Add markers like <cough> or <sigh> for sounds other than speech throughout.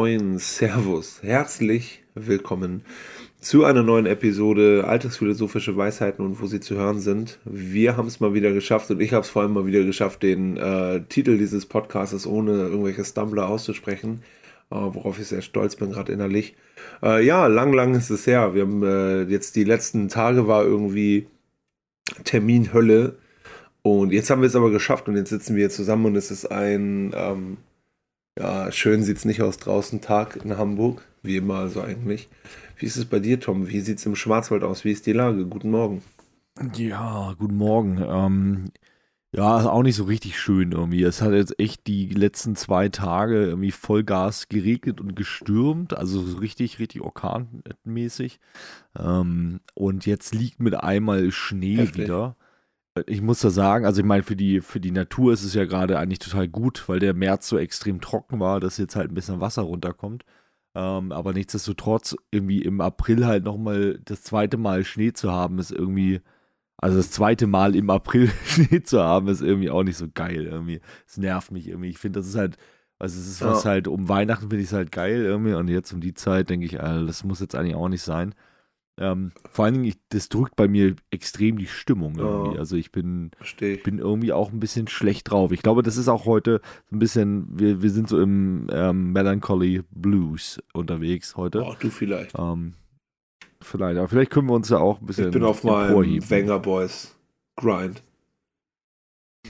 moin, servus, herzlich willkommen zu einer neuen Episode Alltagsphilosophische Weisheiten und wo sie zu hören sind. Wir haben es mal wieder geschafft und ich habe es vor allem mal wieder geschafft, den äh, Titel dieses Podcasts ohne irgendwelche Stumbler auszusprechen, äh, worauf ich sehr stolz bin, gerade innerlich. Äh, ja, lang, lang ist es her. Wir haben äh, jetzt die letzten Tage war irgendwie Terminhölle und jetzt haben wir es aber geschafft und jetzt sitzen wir zusammen und es ist ein, ähm, ja, schön sieht es nicht aus draußen, Tag in Hamburg, wie immer also eigentlich. Wie ist es bei dir, Tom? Wie sieht es im Schwarzwald aus? Wie ist die Lage? Guten Morgen. Ja, guten Morgen. Ähm, ja, auch nicht so richtig schön irgendwie. Es hat jetzt echt die letzten zwei Tage irgendwie Vollgas geregnet und gestürmt, also so richtig, richtig orkanmäßig. Ähm, und jetzt liegt mit einmal Schnee Heftig. wieder ich muss da sagen, also ich meine, für die, für die Natur ist es ja gerade eigentlich total gut, weil der März so extrem trocken war, dass jetzt halt ein bisschen Wasser runterkommt. Ähm, aber nichtsdestotrotz, irgendwie im April halt nochmal das zweite Mal Schnee zu haben, ist irgendwie, also das zweite Mal im April <laughs> Schnee zu haben, ist irgendwie auch nicht so geil irgendwie. Es nervt mich irgendwie. Ich finde, das ist halt, also es ist was halt, um Weihnachten finde ich es halt geil irgendwie und jetzt um die Zeit denke ich, also das muss jetzt eigentlich auch nicht sein. Ähm, vor allen Dingen, ich, das drückt bei mir extrem die Stimmung irgendwie. Oh, also ich bin, ich. bin irgendwie auch ein bisschen schlecht drauf. Ich glaube, das ist auch heute so ein bisschen, wir, wir sind so im ähm, Melancholy Blues unterwegs heute. Oh, du vielleicht. Ähm, vielleicht, aber vielleicht können wir uns ja auch ein bisschen. Ich bin auf meinem Wenger Boys Grind.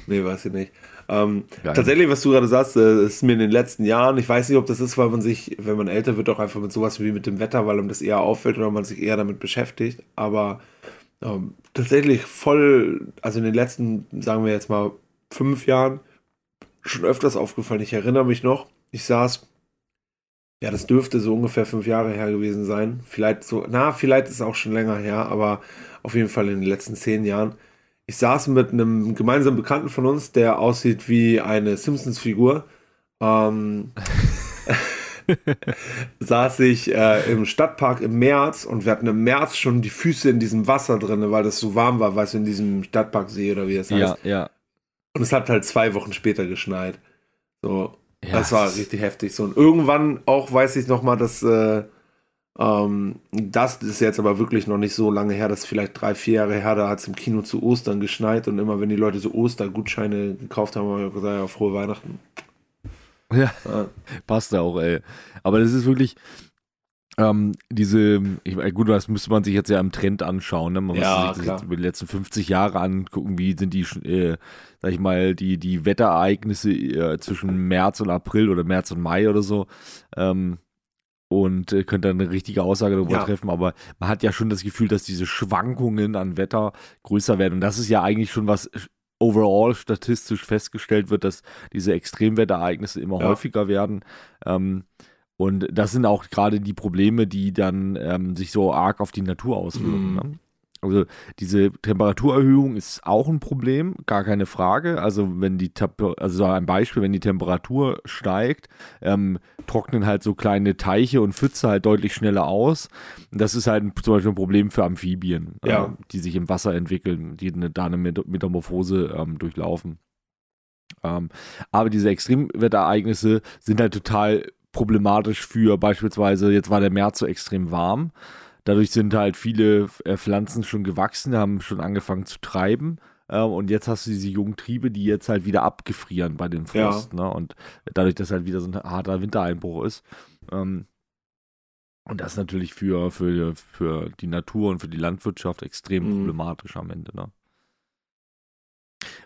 Nee, weiß ich nicht. Ähm, tatsächlich, was du gerade sagst, äh, ist mir in den letzten Jahren, ich weiß nicht, ob das ist, weil man sich, wenn man älter wird, auch einfach mit sowas wie mit dem Wetter, weil einem das eher auffällt oder man sich eher damit beschäftigt. Aber ähm, tatsächlich voll, also in den letzten, sagen wir jetzt mal, fünf Jahren schon öfters aufgefallen. Ich erinnere mich noch, ich saß, ja, das dürfte so ungefähr fünf Jahre her gewesen sein. Vielleicht so, na, vielleicht ist es auch schon länger her, aber auf jeden Fall in den letzten zehn Jahren ich saß mit einem gemeinsamen Bekannten von uns, der aussieht wie eine Simpsons-Figur. Ähm, <laughs> saß ich äh, im Stadtpark im März und wir hatten im März schon die Füße in diesem Wasser drin, weil das so warm war, weißt du, in diesem Stadtparksee oder wie es heißt. Ja, ja. Und es hat halt zwei Wochen später geschneit. So, ja, das war richtig heftig. So, und irgendwann auch weiß ich noch mal, dass äh, ähm, das ist jetzt aber wirklich noch nicht so lange her, das ist vielleicht drei, vier Jahre her, da hat es im Kino zu Ostern geschneit und immer wenn die Leute so Ostergutscheine gekauft haben, haben wir gesagt, ja, frohe Weihnachten. Ja, ja. passt ja auch, ey. Aber das ist wirklich, ähm, diese, ich, gut, das müsste man sich jetzt ja im Trend anschauen. Ne? Man ja, muss sich das jetzt über die letzten 50 Jahre angucken, wie sind die, äh, sag ich mal, die, die Wetterereignisse äh, zwischen März und April oder März und Mai oder so. Ähm, und äh, könnte eine richtige Aussage darüber ja. treffen, aber man hat ja schon das Gefühl, dass diese Schwankungen an Wetter größer werden. Und das ist ja eigentlich schon was overall statistisch festgestellt wird, dass diese Extremwetterereignisse immer ja. häufiger werden. Ähm, und das sind auch gerade die Probleme, die dann ähm, sich so arg auf die Natur auswirken. Mhm. Ne? Also diese Temperaturerhöhung ist auch ein Problem, gar keine Frage. Also wenn die also ein Beispiel, wenn die Temperatur steigt, ähm, trocknen halt so kleine Teiche und Pfütze halt deutlich schneller aus. Das ist halt zum Beispiel ein Problem für Amphibien, ja. äh, die sich im Wasser entwickeln, die eine, da eine Metamorphose ähm, durchlaufen. Ähm, aber diese Extremwetterereignisse sind halt total problematisch für beispielsweise, jetzt war der März so extrem warm. Dadurch sind halt viele äh, Pflanzen schon gewachsen, haben schon angefangen zu treiben. Äh, und jetzt hast du diese jungen Triebe, die jetzt halt wieder abgefrieren bei dem Frost. Ja. Ne? Und dadurch, dass halt wieder so ein harter Wintereinbruch ist. Ähm, und das ist natürlich für, für, für die Natur und für die Landwirtschaft extrem mhm. problematisch am Ende. Ne?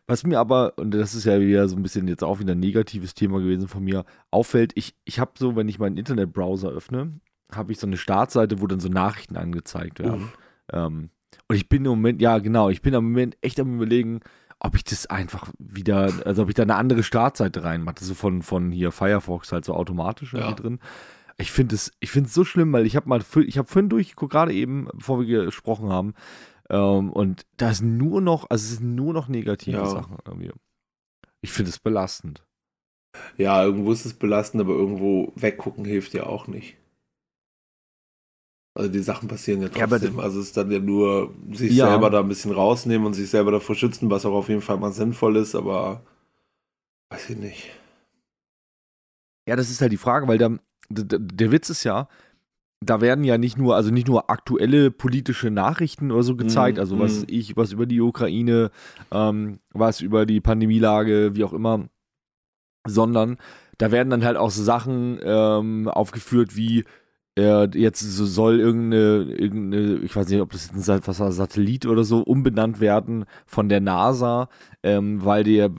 Was mir aber, und das ist ja wieder so ein bisschen jetzt auch wieder ein negatives Thema gewesen von mir, auffällt, ich, ich habe so, wenn ich meinen Internetbrowser öffne, habe ich so eine Startseite, wo dann so Nachrichten angezeigt werden. Ähm, und ich bin im Moment, ja genau, ich bin im Moment echt am überlegen, ob ich das einfach wieder, also ob ich da eine andere Startseite reinmache, so von, von hier Firefox halt so automatisch ja. drin. Ich finde es, ich finde es so schlimm, weil ich habe mal, ich habe vorhin durchgeguckt, gerade eben, bevor wir gesprochen haben, ähm, und da ist nur noch, also es sind nur noch negative ja. Sachen irgendwie. Ich finde es belastend. Ja, irgendwo ist es belastend, aber irgendwo weggucken hilft ja auch nicht. Also die Sachen passieren ja trotzdem. Ja, also es ist dann ja nur sich ja. selber da ein bisschen rausnehmen und sich selber davor schützen, was auch auf jeden Fall mal sinnvoll ist, aber weiß ich nicht. Ja, das ist halt die Frage, weil da, der Witz ist ja, da werden ja nicht nur, also nicht nur aktuelle politische Nachrichten oder so gezeigt, mm, also was mm. ich, was über die Ukraine, ähm, was über die Pandemielage, wie auch immer, sondern da werden dann halt auch so Sachen ähm, aufgeführt wie äh, jetzt soll irgendeine, irgendeine, ich weiß nicht, ob das jetzt ein was war, Satellit oder so, umbenannt werden von der NASA, ähm, weil der,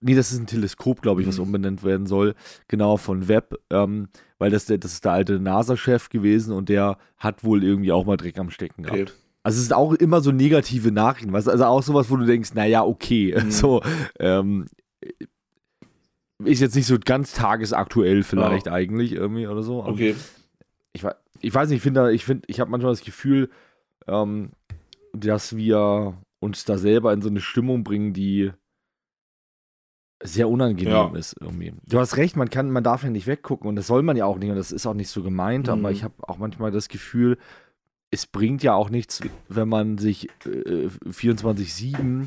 nee, das ist ein Teleskop, glaube ich, was mhm. umbenannt werden soll, genau, von Webb, ähm, weil das, der, das ist der alte NASA-Chef gewesen und der hat wohl irgendwie auch mal Dreck am Stecken gehabt. Okay. Also es ist auch immer so negative Nachrichten, weißt also auch sowas, wo du denkst, naja, okay, <laughs> mhm. so, ähm, ist jetzt nicht so ganz tagesaktuell vielleicht oh. eigentlich irgendwie oder so. Okay ich, ich weiß nicht, ich finde, ich finde, ich habe manchmal das Gefühl, ähm, dass wir uns da selber in so eine Stimmung bringen, die sehr unangenehm ja. ist irgendwie. Du hast recht, man kann, man darf ja nicht weggucken und das soll man ja auch nicht und das ist auch nicht so gemeint, mhm. aber ich habe auch manchmal das Gefühl, es bringt ja auch nichts, wenn man sich äh, 24-7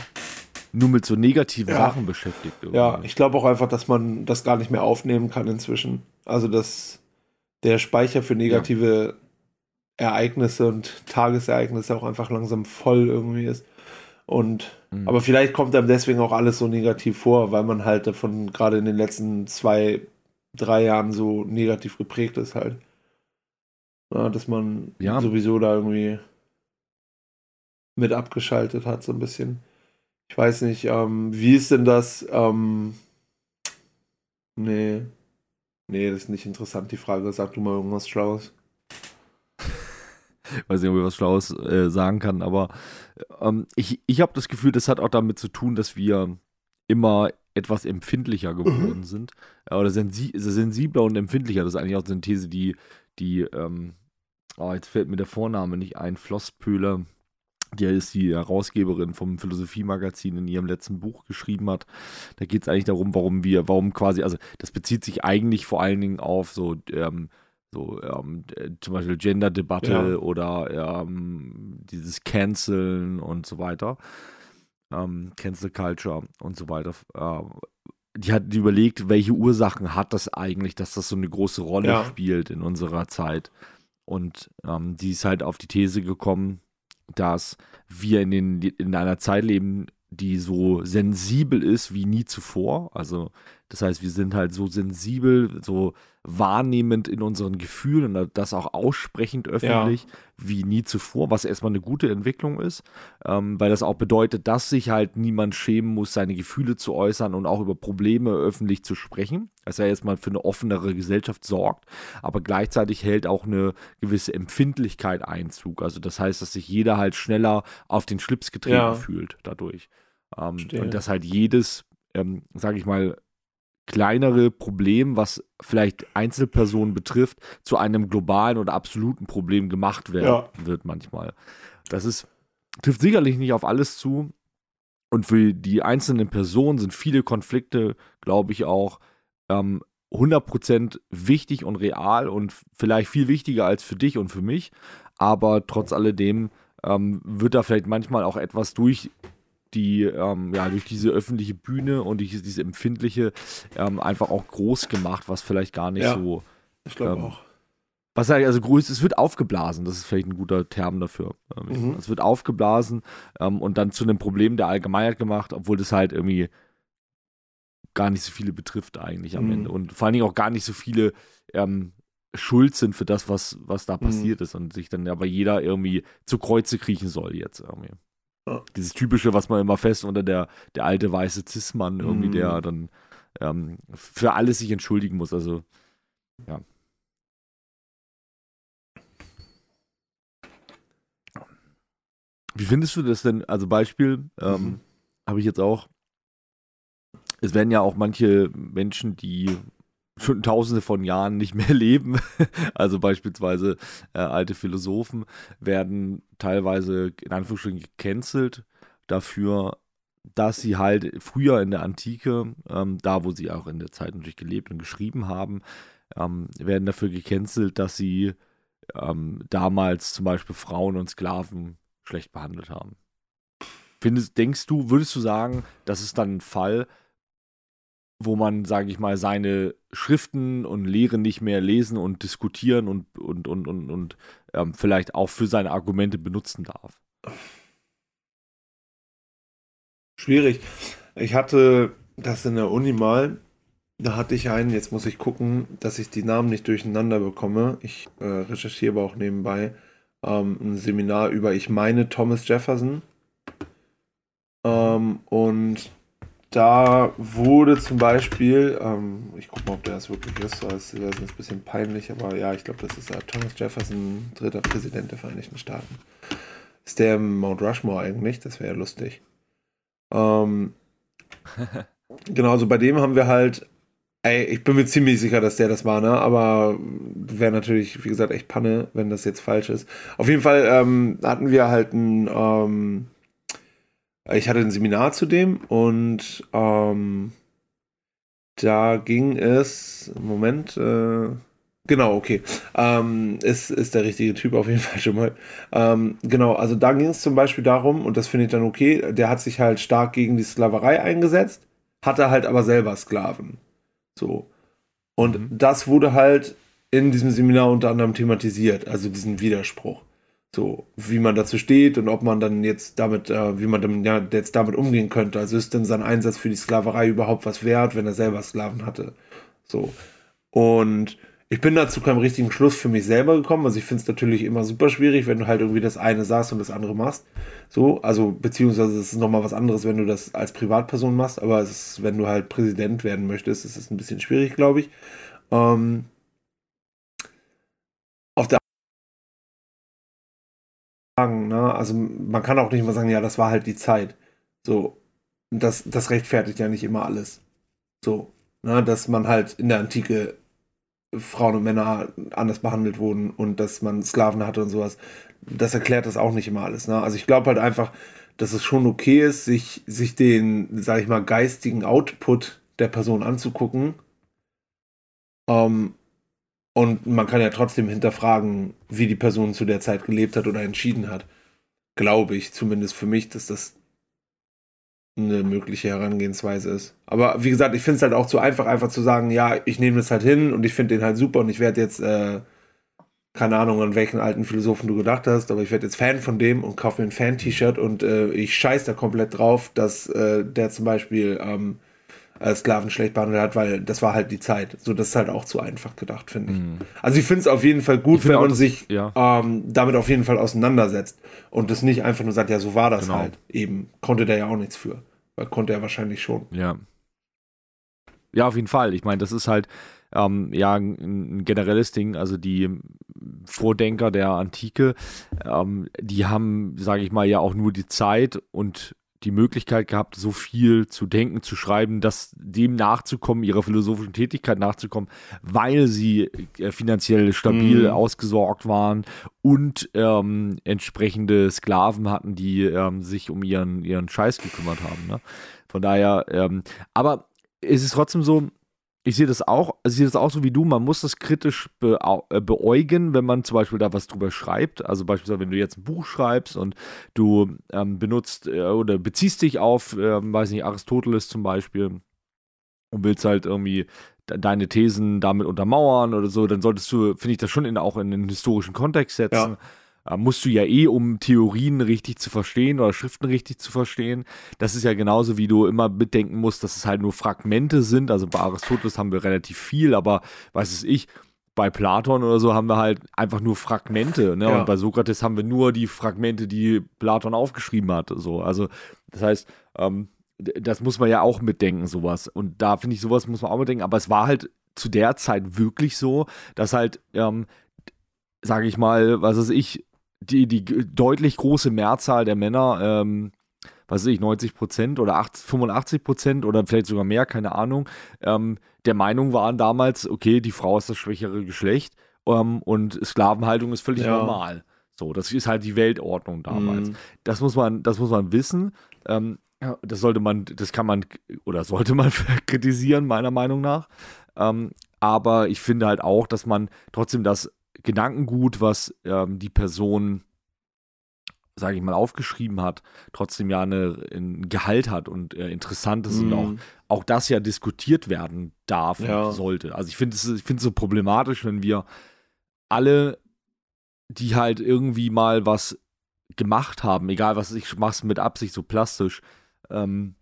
nur mit so negativen ja. Sachen beschäftigt. Irgendwie. Ja, ich glaube auch einfach, dass man das gar nicht mehr aufnehmen kann inzwischen. Also das der Speicher für negative ja. Ereignisse und Tagesereignisse auch einfach langsam voll irgendwie ist. Und mhm. aber vielleicht kommt einem deswegen auch alles so negativ vor, weil man halt davon gerade in den letzten zwei, drei Jahren so negativ geprägt ist halt. Ja, dass man ja. sowieso da irgendwie mit abgeschaltet hat, so ein bisschen. Ich weiß nicht, ähm, wie ist denn das? Ähm, nee, Nee, das ist nicht interessant, die Frage. Sag du mal irgendwas Schlaues. ich <laughs> weiß nicht, ob ich was Schlaues äh, sagen kann, aber ähm, ich, ich habe das Gefühl, das hat auch damit zu tun, dass wir immer etwas empfindlicher geworden mhm. sind. Oder sensi sensibler und empfindlicher. Das ist eigentlich auch so eine These, die, die ähm, oh, jetzt fällt mir der Vorname nicht ein, Flosspöhler die ist die Herausgeberin vom Philosophie-Magazin in ihrem letzten Buch geschrieben hat. Da geht es eigentlich darum, warum wir, warum quasi, also das bezieht sich eigentlich vor allen Dingen auf so, ähm, so ähm, zum Beispiel Gender-Debatte ja. oder ähm, dieses Canceln und so weiter. Ähm, Cancel Culture und so weiter. Äh, die hat überlegt, welche Ursachen hat das eigentlich, dass das so eine große Rolle ja. spielt in unserer Zeit. Und ähm, die ist halt auf die These gekommen, dass wir in, den, in einer Zeit leben, die so sensibel ist wie nie zuvor. Also das heißt, wir sind halt so sensibel, so wahrnehmend in unseren Gefühlen und das auch aussprechend öffentlich ja. wie nie zuvor, was erstmal eine gute Entwicklung ist, ähm, weil das auch bedeutet, dass sich halt niemand schämen muss, seine Gefühle zu äußern und auch über Probleme öffentlich zu sprechen. Das ja erstmal für eine offenere Gesellschaft sorgt, aber gleichzeitig hält auch eine gewisse Empfindlichkeit Einzug. Also das heißt, dass sich jeder halt schneller auf den Schlips getreten ja. fühlt dadurch. Ähm, und dass halt jedes, ähm, sage ich mal, kleinere Problem, was vielleicht Einzelpersonen betrifft, zu einem globalen oder absoluten Problem gemacht werden, ja. wird manchmal. Das ist, trifft sicherlich nicht auf alles zu. Und für die einzelnen Personen sind viele Konflikte, glaube ich, auch ähm, 100% wichtig und real und vielleicht viel wichtiger als für dich und für mich. Aber trotz alledem ähm, wird da vielleicht manchmal auch etwas durch die ähm, ja durch diese öffentliche Bühne und durch diese empfindliche ähm, einfach auch groß gemacht, was vielleicht gar nicht ja, so. Ich glaube ähm, auch. Was halt also größt, es wird aufgeblasen, das ist vielleicht ein guter Term dafür. Ähm, mhm. Es wird aufgeblasen ähm, und dann zu einem Problem der Allgemeinheit gemacht, obwohl das halt irgendwie gar nicht so viele betrifft eigentlich am mhm. Ende. Und vor allen Dingen auch gar nicht so viele ähm, schuld sind für das, was, was da mhm. passiert ist und sich dann aber jeder irgendwie zu Kreuze kriechen soll jetzt irgendwie. Dieses typische, was man immer fest unter der, der alte weiße Cis-Mann irgendwie, mm. der dann ähm, für alles sich entschuldigen muss. Also, ja. Wie findest du das denn? Also Beispiel ähm, mhm. habe ich jetzt auch. Es werden ja auch manche Menschen, die schon tausende von Jahren nicht mehr <laughs> leben. Also beispielsweise äh, alte Philosophen werden teilweise in Anführungsstrichen gecancelt dafür, dass sie halt früher in der Antike, ähm, da wo sie auch in der Zeit natürlich gelebt und geschrieben haben, ähm, werden dafür gecancelt, dass sie ähm, damals zum Beispiel Frauen und Sklaven schlecht behandelt haben. Findest, denkst du, würdest du sagen, das ist dann ein Fall, wo man, sage ich mal, seine Schriften und Lehren nicht mehr lesen und diskutieren und, und, und, und, und ähm, vielleicht auch für seine Argumente benutzen darf. Schwierig. Ich hatte das in der Uni mal. Da hatte ich einen, jetzt muss ich gucken, dass ich die Namen nicht durcheinander bekomme. Ich äh, recherchiere aber auch nebenbei ähm, ein Seminar über, ich meine, Thomas Jefferson. Ähm, und da wurde zum Beispiel, ähm, ich gucke mal, ob der das wirklich ist, das jetzt ein bisschen peinlich, aber ja, ich glaube, das ist äh, Thomas Jefferson, dritter Präsident der Vereinigten Staaten. Ist der im Mount Rushmore eigentlich? Das wäre ja lustig. Ähm, <laughs> genau, also bei dem haben wir halt, ey, ich bin mir ziemlich sicher, dass der das war, ne? Aber wäre natürlich, wie gesagt, echt Panne, wenn das jetzt falsch ist. Auf jeden Fall ähm, hatten wir halt ein, ähm, ich hatte ein Seminar zu dem und ähm, da ging es, Moment, äh, genau, okay, ähm, ist, ist der richtige Typ auf jeden <laughs> Fall schon mal. Ähm, genau, also da ging es zum Beispiel darum, und das finde ich dann okay, der hat sich halt stark gegen die Sklaverei eingesetzt, hatte halt aber selber Sklaven. So. Und mhm. das wurde halt in diesem Seminar unter anderem thematisiert, also diesen Widerspruch. So, wie man dazu steht und ob man dann jetzt damit, äh, wie man dann ja, jetzt damit umgehen könnte. Also ist denn sein Einsatz für die Sklaverei überhaupt was wert, wenn er selber Sklaven hatte? So. Und ich bin da zu keinem richtigen Schluss für mich selber gekommen. Also ich finde es natürlich immer super schwierig, wenn du halt irgendwie das eine sagst und das andere machst. So, also beziehungsweise es ist nochmal was anderes, wenn du das als Privatperson machst, aber es ist, wenn du halt Präsident werden möchtest, ist es ein bisschen schwierig, glaube ich. Ähm, auf der sagen, ne? Also man kann auch nicht mal sagen, ja, das war halt die Zeit. So, das, das rechtfertigt ja nicht immer alles. So, ne? dass man halt in der Antike Frauen und Männer anders behandelt wurden und dass man Sklaven hatte und sowas. Das erklärt das auch nicht immer alles. Ne? Also ich glaube halt einfach, dass es schon okay ist, sich, sich den, sag ich mal, geistigen Output der Person anzugucken. Ähm, und man kann ja trotzdem hinterfragen, wie die Person zu der Zeit gelebt hat oder entschieden hat. Glaube ich, zumindest für mich, dass das eine mögliche Herangehensweise ist. Aber wie gesagt, ich finde es halt auch zu einfach, einfach zu sagen, ja, ich nehme das halt hin und ich finde den halt super und ich werde jetzt, äh, keine Ahnung, an welchen alten Philosophen du gedacht hast, aber ich werde jetzt Fan von dem und kaufe mir ein Fan-T-Shirt und äh, ich scheiß da komplett drauf, dass äh, der zum Beispiel ähm, äh, Sklaven schlecht behandelt hat, weil das war halt die Zeit. So, das ist halt auch zu einfach gedacht, finde ich. Mhm. Also ich finde es auf jeden Fall gut, wenn man das, sich ja. ähm, damit auf jeden Fall auseinandersetzt und das nicht einfach nur sagt, ja, so war das genau. halt. Eben konnte der ja auch nichts für. Weil konnte er wahrscheinlich schon. Ja. Ja, auf jeden Fall. Ich meine, das ist halt ähm, ja ein, ein, generelles Ding. Also die Vordenker der Antike, ähm, die haben, sage ich mal, ja auch nur die Zeit und die Möglichkeit gehabt, so viel zu denken, zu schreiben, dass dem nachzukommen, ihrer philosophischen Tätigkeit nachzukommen, weil sie äh, finanziell stabil mm. ausgesorgt waren und ähm, entsprechende Sklaven hatten, die ähm, sich um ihren, ihren Scheiß gekümmert haben. Ne? Von daher, ähm, aber es ist trotzdem so, ich sehe das auch, ich sehe das auch so wie du, man muss das kritisch be, äh, beäugen, wenn man zum Beispiel da was drüber schreibt. Also beispielsweise, wenn du jetzt ein Buch schreibst und du ähm, benutzt äh, oder beziehst dich auf, ähm, weiß nicht, Aristoteles zum Beispiel und willst halt irgendwie deine Thesen damit untermauern oder so, dann solltest du, finde ich, das schon in, auch in einen historischen Kontext setzen. Ja äh, musst du ja eh, um Theorien richtig zu verstehen oder Schriften richtig zu verstehen. Das ist ja genauso, wie du immer bedenken musst, dass es halt nur Fragmente sind. Also bei Aristoteles haben wir relativ viel, aber weiß es ich, bei Platon oder so haben wir halt einfach nur Fragmente. Ne? Ja. Und bei Sokrates haben wir nur die Fragmente, die Platon aufgeschrieben hat. So. Also, das heißt, ähm, das muss man ja auch mitdenken, sowas. Und da finde ich, sowas muss man auch mitdenken. Aber es war halt zu der Zeit wirklich so, dass halt, ähm, sage ich mal, was weiß ich, die, die deutlich große Mehrzahl der Männer, ähm, was weiß ich, 90 Prozent oder 80, 85 Prozent oder vielleicht sogar mehr, keine Ahnung, ähm, der Meinung waren damals, okay, die Frau ist das schwächere Geschlecht ähm, und Sklavenhaltung ist völlig ja. normal. So, das ist halt die Weltordnung damals. Mhm. Das muss man, das muss man wissen. Ähm, das sollte man, das kann man oder sollte man <laughs> kritisieren, meiner Meinung nach. Ähm, aber ich finde halt auch, dass man trotzdem das Gedankengut, was ähm, die Person sage ich mal, aufgeschrieben hat, trotzdem ja eine, ein Gehalt hat und äh, interessant ist mm. und auch, mhm. auch das ja diskutiert werden darf ja. und sollte. Also ich finde es ich so problematisch, wenn wir alle, die halt irgendwie mal was gemacht haben, egal was ich mache mit Absicht so plastisch, ähm,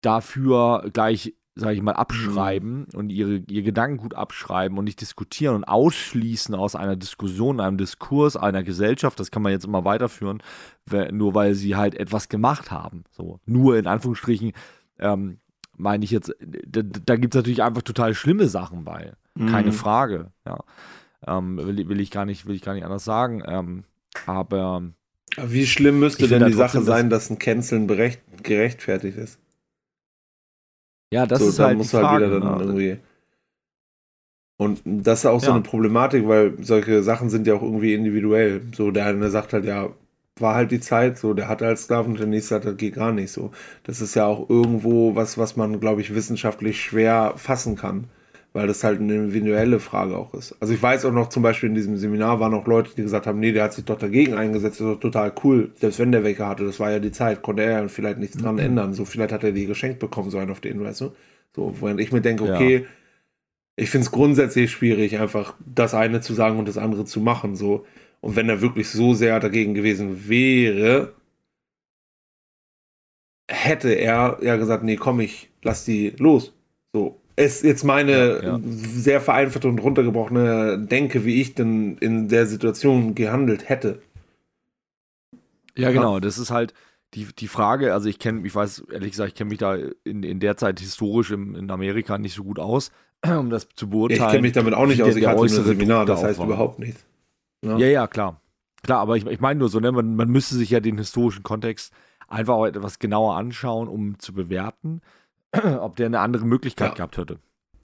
dafür gleich sage ich mal, abschreiben mhm. und ihre, ihr Gedankengut abschreiben und nicht diskutieren und ausschließen aus einer Diskussion, einem Diskurs, einer Gesellschaft, das kann man jetzt immer weiterführen, nur weil sie halt etwas gemacht haben. So, nur in Anführungsstrichen, ähm, meine ich jetzt, da, da gibt es natürlich einfach total schlimme Sachen bei. Mhm. Keine Frage, ja. Ähm, will, will, ich gar nicht, will ich gar nicht anders sagen. Ähm, aber wie schlimm müsste denn die Sache sein, dass ein Canceln gerechtfertigt ist? Ja, das so, ist da halt muss die halt Frage, wieder dann genau. irgendwie. Und das ist auch so ja. eine Problematik, weil solche Sachen sind ja auch irgendwie individuell. So, der eine sagt halt, ja, war halt die Zeit, so, der hatte halt Sklaven und der nächste hat, das geht gar nicht so. Das ist ja auch irgendwo was, was man, glaube ich, wissenschaftlich schwer fassen kann weil das halt eine individuelle Frage auch ist. Also ich weiß auch noch zum Beispiel in diesem Seminar waren auch Leute, die gesagt haben, nee, der hat sich doch dagegen eingesetzt, das ist doch total cool. Selbst wenn der welche hatte, das war ja die Zeit, konnte er ja vielleicht nichts dran mhm. ändern. So vielleicht hat er die geschenkt bekommen, so einen auf den, weißt du? So, während ich mir denke, okay, ja. ich finde es grundsätzlich schwierig, einfach das eine zu sagen und das andere zu machen, so. Und wenn er wirklich so sehr dagegen gewesen wäre, hätte er ja gesagt, nee, komm, ich lass die los. So, ist jetzt meine ja, ja. sehr vereinfachte und runtergebrochene Denke, wie ich denn in der Situation gehandelt hätte. Ja, genau. Das ist halt die, die Frage. Also, ich kenne, ich weiß ehrlich gesagt, ich kenne mich da in, in der Zeit historisch im, in Amerika nicht so gut aus, <clears throat> um das zu beurteilen. ich kenne mich damit auch nicht aus. Ich hatte ein Seminar, das heißt überhaupt nichts. Ja. ja, ja, klar. Klar, aber ich, ich meine nur so, ne, man, man müsste sich ja den historischen Kontext einfach auch etwas genauer anschauen, um zu bewerten. <clears throat> ob der eine andere Möglichkeit ja. gehabt hätte.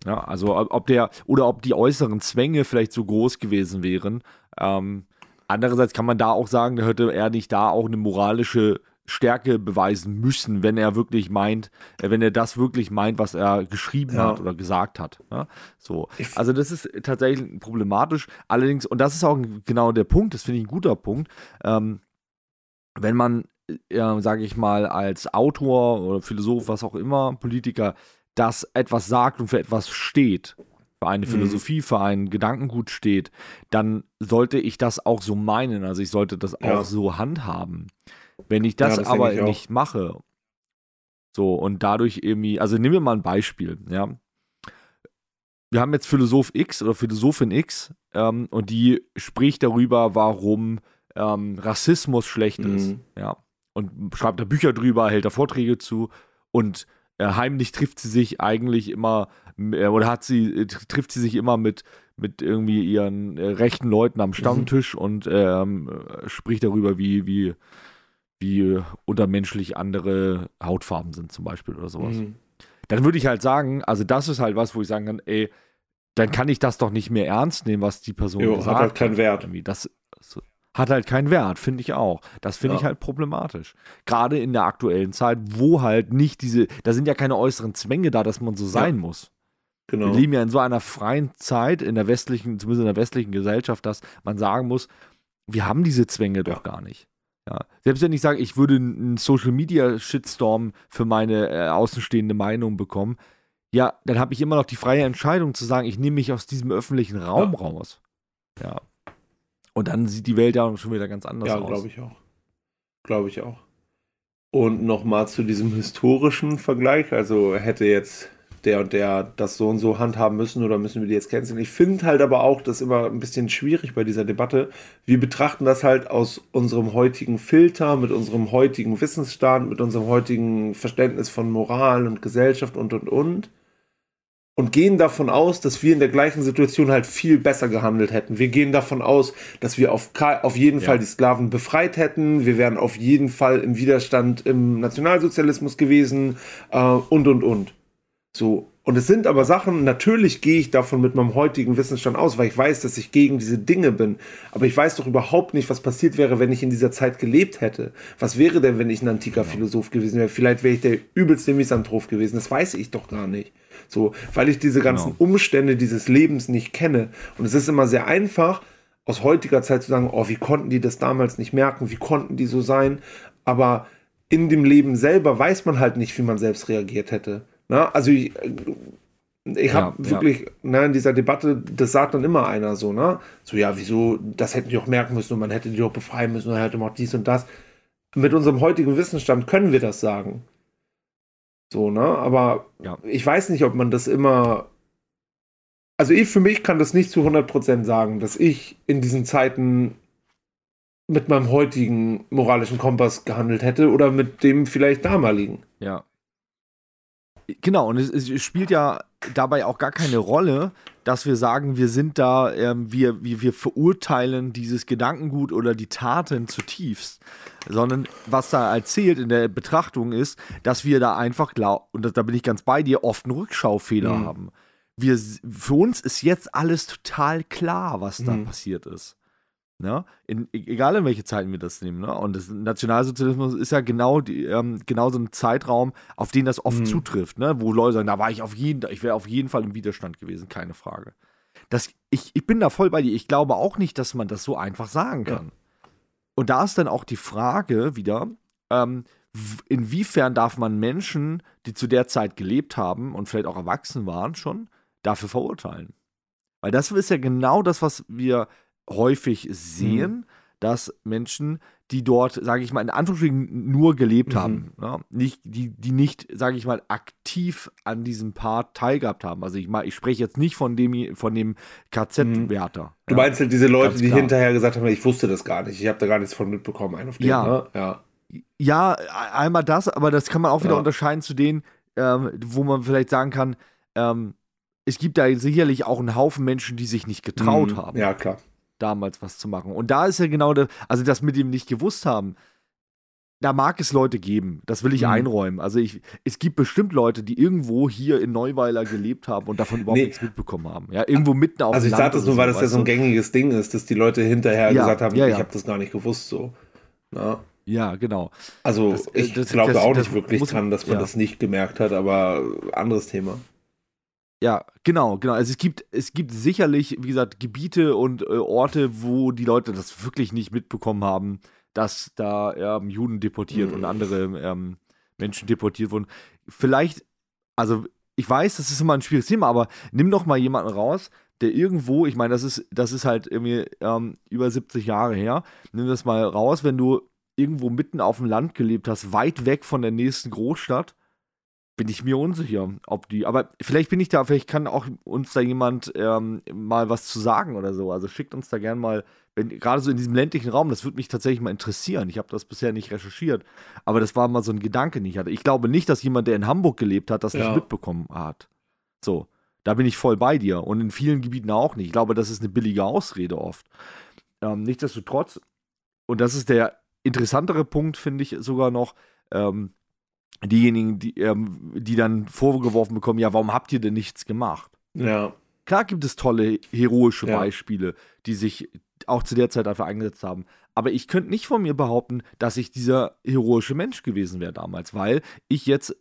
Ja, also ob der oder ob die äußeren Zwänge vielleicht so groß gewesen wären. Ähm, andererseits kann man da auch sagen, da hätte er nicht da auch eine moralische Stärke beweisen müssen, wenn er wirklich meint, äh, wenn er das wirklich meint, was er geschrieben ja. hat oder gesagt hat. Ja, so. Also das ist tatsächlich problematisch. Allerdings, und das ist auch genau der Punkt, das finde ich ein guter Punkt, ähm, wenn man äh, sage ich mal, als Autor oder Philosoph, was auch immer, Politiker, das etwas sagt und für etwas steht, für eine mhm. Philosophie, für ein Gedankengut steht, dann sollte ich das auch so meinen. Also ich sollte das ja. auch so handhaben. Wenn ich das, ja, das aber ich nicht mache, so und dadurch irgendwie, also nehmen wir mal ein Beispiel, ja. Wir haben jetzt Philosoph X oder Philosophin X ähm, und die spricht darüber, warum ähm, Rassismus schlecht mhm. ist, ja und schreibt da Bücher drüber, hält da Vorträge zu und äh, heimlich trifft sie sich eigentlich immer äh, oder hat sie äh, trifft sie sich immer mit mit irgendwie ihren rechten Leuten am Stammtisch mhm. und ähm, spricht darüber, wie wie wie untermenschlich andere Hautfarben sind zum Beispiel oder sowas. Mhm. Dann würde ich halt sagen, also das ist halt was, wo ich sagen kann, ey, dann kann ich das doch nicht mehr ernst nehmen, was die Person jo, gesagt hat. Halt keinen Wert. Irgendwie. Das, hat halt keinen Wert, finde ich auch. Das finde ja. ich halt problematisch. Gerade in der aktuellen Zeit, wo halt nicht diese, da sind ja keine äußeren Zwänge da, dass man so sein ja. muss. Genau. Wir leben ja in so einer freien Zeit, in der westlichen, zumindest in der westlichen Gesellschaft, dass man sagen muss, wir haben diese Zwänge ja. doch gar nicht. Ja. Selbst wenn ich sage, ich würde einen Social Media Shitstorm für meine äh, außenstehende Meinung bekommen, ja, dann habe ich immer noch die freie Entscheidung zu sagen, ich nehme mich aus diesem öffentlichen Raum raus. Ja. Und dann sieht die Welt ja schon wieder ganz anders ja, aus. Ja, glaube ich auch. Glaube ich auch. Und nochmal zu diesem historischen Vergleich. Also hätte jetzt der und der das so und so handhaben müssen oder müssen wir die jetzt canceln. Ich finde halt aber auch das immer ein bisschen schwierig bei dieser Debatte. Wir betrachten das halt aus unserem heutigen Filter, mit unserem heutigen Wissensstand, mit unserem heutigen Verständnis von Moral und Gesellschaft und und und und gehen davon aus, dass wir in der gleichen Situation halt viel besser gehandelt hätten. Wir gehen davon aus, dass wir auf, auf jeden ja. Fall die Sklaven befreit hätten. Wir wären auf jeden Fall im Widerstand im Nationalsozialismus gewesen äh, und und und. So. Und es sind aber Sachen, natürlich gehe ich davon mit meinem heutigen Wissensstand aus, weil ich weiß, dass ich gegen diese Dinge bin. Aber ich weiß doch überhaupt nicht, was passiert wäre, wenn ich in dieser Zeit gelebt hätte. Was wäre denn, wenn ich ein antiker genau. Philosoph gewesen wäre? Vielleicht wäre ich der übelste Misanthrop gewesen. Das weiß ich doch gar nicht. So, weil ich diese ganzen genau. Umstände dieses Lebens nicht kenne. Und es ist immer sehr einfach, aus heutiger Zeit zu sagen, oh, wie konnten die das damals nicht merken, wie konnten die so sein, aber in dem Leben selber weiß man halt nicht, wie man selbst reagiert hätte. Na, also ich, ich habe ja, wirklich, ja. Ne, in dieser Debatte, das sagt dann immer einer so, ne? So, ja, wieso, das hätten die auch merken müssen und man hätte die auch befreien müssen und man hätte auch dies und das. Mit unserem heutigen Wissensstand können wir das sagen. So, ne? Aber ja. ich weiß nicht, ob man das immer. Also ich für mich kann das nicht zu 100% sagen, dass ich in diesen Zeiten mit meinem heutigen moralischen Kompass gehandelt hätte oder mit dem vielleicht damaligen. Ja. Genau, und es, es, spielt ja dabei auch gar keine Rolle, dass wir sagen, wir sind da, ähm, wir, wir, wir verurteilen dieses Gedankengut oder die Taten zutiefst, sondern was da erzählt in der Betrachtung ist, dass wir da einfach glauben, und da bin ich ganz bei dir, oft einen Rückschaufehler mhm. haben. Wir, für uns ist jetzt alles total klar, was da mhm. passiert ist. Ne? In, e-, egal in welche Zeiten wir das nehmen. Ne? Und das Nationalsozialismus ist ja genau, die, ähm, genau so ein Zeitraum, auf den das oft mhm. zutrifft, ne? wo Leute sagen, da war ich auf jeden, ich wäre auf jeden Fall im Widerstand gewesen, keine Frage. Das, ich, ich bin da voll bei dir. Ich glaube auch nicht, dass man das so einfach sagen kann. Ja. Und da ist dann auch die Frage wieder, ähm, inwiefern darf man Menschen, die zu der Zeit gelebt haben und vielleicht auch erwachsen waren schon, dafür verurteilen? Weil das ist ja genau das, was wir häufig sehen, mhm. dass Menschen, die dort, sage ich mal, in Anführungsstrichen nur gelebt mhm. haben, ne? nicht, die, die nicht, sage ich mal, aktiv an diesem Part teilgehabt haben. Also ich, mal, ich spreche jetzt nicht von dem, von dem KZ-Wärter. Mhm. Du ja? meinst halt diese Leute, die hinterher gesagt haben, ich wusste das gar nicht, ich habe da gar nichts von mitbekommen, einen auf den, ja. Ne? ja. Ja, einmal das, aber das kann man auch wieder ja. unterscheiden zu denen, ähm, wo man vielleicht sagen kann, ähm, es gibt da sicherlich auch einen Haufen Menschen, die sich nicht getraut mhm. haben. Ja, klar damals was zu machen. Und da ist ja genau das, also das mit dem nicht gewusst haben, da mag es Leute geben, das will ich mhm. einräumen. Also ich, es gibt bestimmt Leute, die irgendwo hier in Neuweiler gelebt haben und davon überhaupt nee. nichts mitbekommen haben. Ja, irgendwo mitten auf Also ich sage das nur, weil das ja so ein gängiges Ding ist, dass die Leute hinterher ja, gesagt haben, ja, ja. ich habe das gar nicht gewusst so. Na? Ja, genau. Also das, ich das, glaube das, auch nicht wirklich dran, dass man das nicht gemerkt hat, aber anderes Thema. Ja, genau, genau. Also es gibt, es gibt sicherlich, wie gesagt, Gebiete und äh, Orte, wo die Leute das wirklich nicht mitbekommen haben, dass da ähm, Juden deportiert mhm. und andere ähm, Menschen deportiert wurden. Vielleicht, also ich weiß, das ist immer ein schwieriges Thema, aber nimm doch mal jemanden raus, der irgendwo, ich meine, das ist, das ist halt irgendwie ähm, über 70 Jahre her. Nimm das mal raus, wenn du irgendwo mitten auf dem Land gelebt hast, weit weg von der nächsten Großstadt bin ich mir unsicher, ob die. Aber vielleicht bin ich da, vielleicht kann auch uns da jemand ähm, mal was zu sagen oder so. Also schickt uns da gern mal, wenn gerade so in diesem ländlichen Raum, das würde mich tatsächlich mal interessieren. Ich habe das bisher nicht recherchiert, aber das war mal so ein Gedanke, den ich hatte. Ich glaube nicht, dass jemand, der in Hamburg gelebt hat, das ja. nicht mitbekommen hat. So, da bin ich voll bei dir und in vielen Gebieten auch nicht. Ich glaube, das ist eine billige Ausrede oft. Ähm, nichtsdestotrotz, und das ist der interessantere Punkt, finde ich sogar noch. Ähm, diejenigen, die, ähm, die dann vorgeworfen bekommen, ja, warum habt ihr denn nichts gemacht? Ja. Klar gibt es tolle, heroische ja. Beispiele, die sich auch zu der Zeit dafür eingesetzt haben. Aber ich könnte nicht von mir behaupten, dass ich dieser heroische Mensch gewesen wäre damals, weil ich jetzt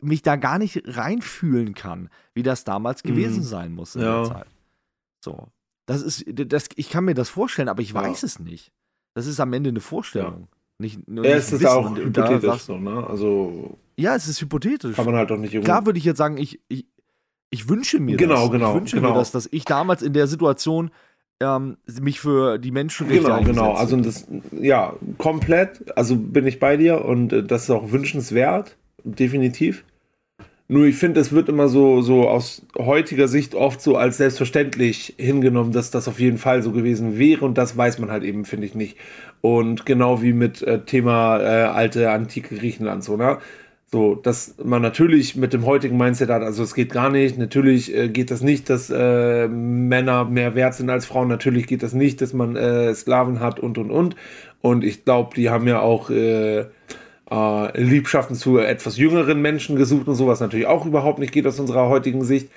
mich da gar nicht reinfühlen kann, wie das damals mhm. gewesen sein muss in ja. der Zeit. So. Das ist, das, ich kann mir das vorstellen, aber ich weiß ja. es nicht. Das ist am Ende eine Vorstellung. Nicht, nur ja, es ist auch und hypothetisch da so, ne? Also. Ja, es ist hypothetisch. Kann man halt doch nicht. Klar würde ich jetzt sagen, ich, ich, ich wünsche mir genau, das. Genau, ich wünsche genau. mir das, dass ich damals in der Situation ähm, mich für die Menschenrechte Genau, genau. Also das, ja, komplett. Also bin ich bei dir und äh, das ist auch wünschenswert, definitiv. Nur ich finde, es wird immer so, so aus heutiger Sicht oft so als selbstverständlich hingenommen, dass das auf jeden Fall so gewesen wäre und das weiß man halt eben, finde ich nicht. Und genau wie mit äh, Thema äh, alte, antike Griechenland, so, ne? So, dass man natürlich mit dem heutigen Mindset hat, also es geht gar nicht, natürlich äh, geht das nicht, dass äh, Männer mehr wert sind als Frauen, natürlich geht das nicht, dass man äh, Sklaven hat und und und. Und ich glaube, die haben ja auch äh, äh, Liebschaften zu etwas jüngeren Menschen gesucht und sowas natürlich auch überhaupt nicht geht aus unserer heutigen Sicht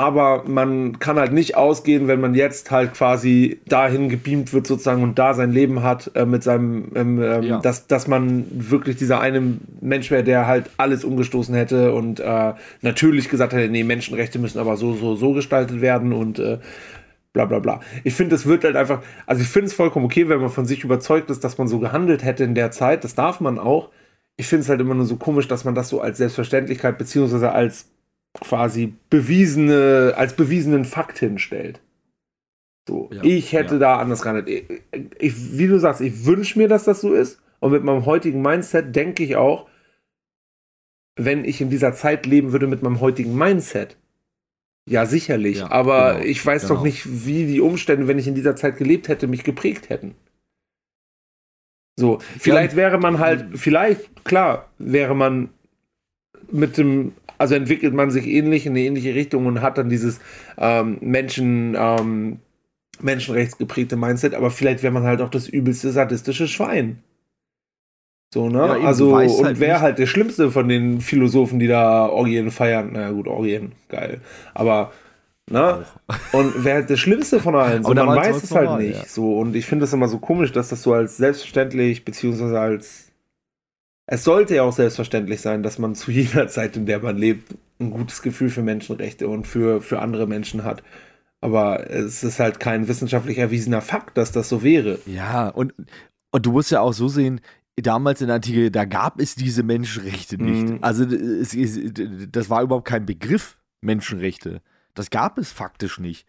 aber man kann halt nicht ausgehen, wenn man jetzt halt quasi dahin gebeamt wird sozusagen und da sein Leben hat äh, mit seinem, ähm, ähm, ja. dass, dass man wirklich dieser eine Mensch wäre, der halt alles umgestoßen hätte und äh, natürlich gesagt hätte, nee, Menschenrechte müssen aber so, so, so gestaltet werden und äh, bla bla bla. Ich finde, es wird halt einfach, also ich finde es vollkommen okay, wenn man von sich überzeugt ist, dass man so gehandelt hätte in der Zeit, das darf man auch. Ich finde es halt immer nur so komisch, dass man das so als Selbstverständlichkeit beziehungsweise als quasi bewiesene, als bewiesenen Fakt hinstellt. So, ja, ich hätte ja. da anders gehandelt. Ich, ich, wie du sagst, ich wünsche mir, dass das so ist. Und mit meinem heutigen Mindset denke ich auch, wenn ich in dieser Zeit leben würde mit meinem heutigen Mindset, ja, sicherlich. Ja, aber genau, ich weiß genau. doch nicht, wie die Umstände, wenn ich in dieser Zeit gelebt hätte, mich geprägt hätten. So, vielleicht wäre man halt, vielleicht, klar, wäre man mit dem, also entwickelt man sich ähnlich in eine ähnliche Richtung und hat dann dieses ähm, Menschen, ähm, menschenrechtsgeprägte Mindset, aber vielleicht wäre man halt auch das übelste sadistische Schwein. So, ne? Ja, also, und halt wäre halt der schlimmste von den Philosophen, die da Orgien feiern. Na gut, Orgien, geil. Aber, ne? Und wäre halt der schlimmste von allen. So, man weiß es halt nicht. Ja. So, und ich finde es immer so komisch, dass das so als selbstverständlich, beziehungsweise als. Es sollte ja auch selbstverständlich sein, dass man zu <laughs> jeder Zeit, in der man lebt, ein gutes Gefühl für Menschenrechte und für, für andere Menschen hat. Aber es ist halt kein wissenschaftlich erwiesener Fakt, dass das so wäre. Ja, und, und du musst ja auch so sehen, damals in der Antike, da gab es diese Menschenrechte nicht. Mhm. Also es, es, das war überhaupt kein Begriff, Menschenrechte. Das gab es faktisch nicht.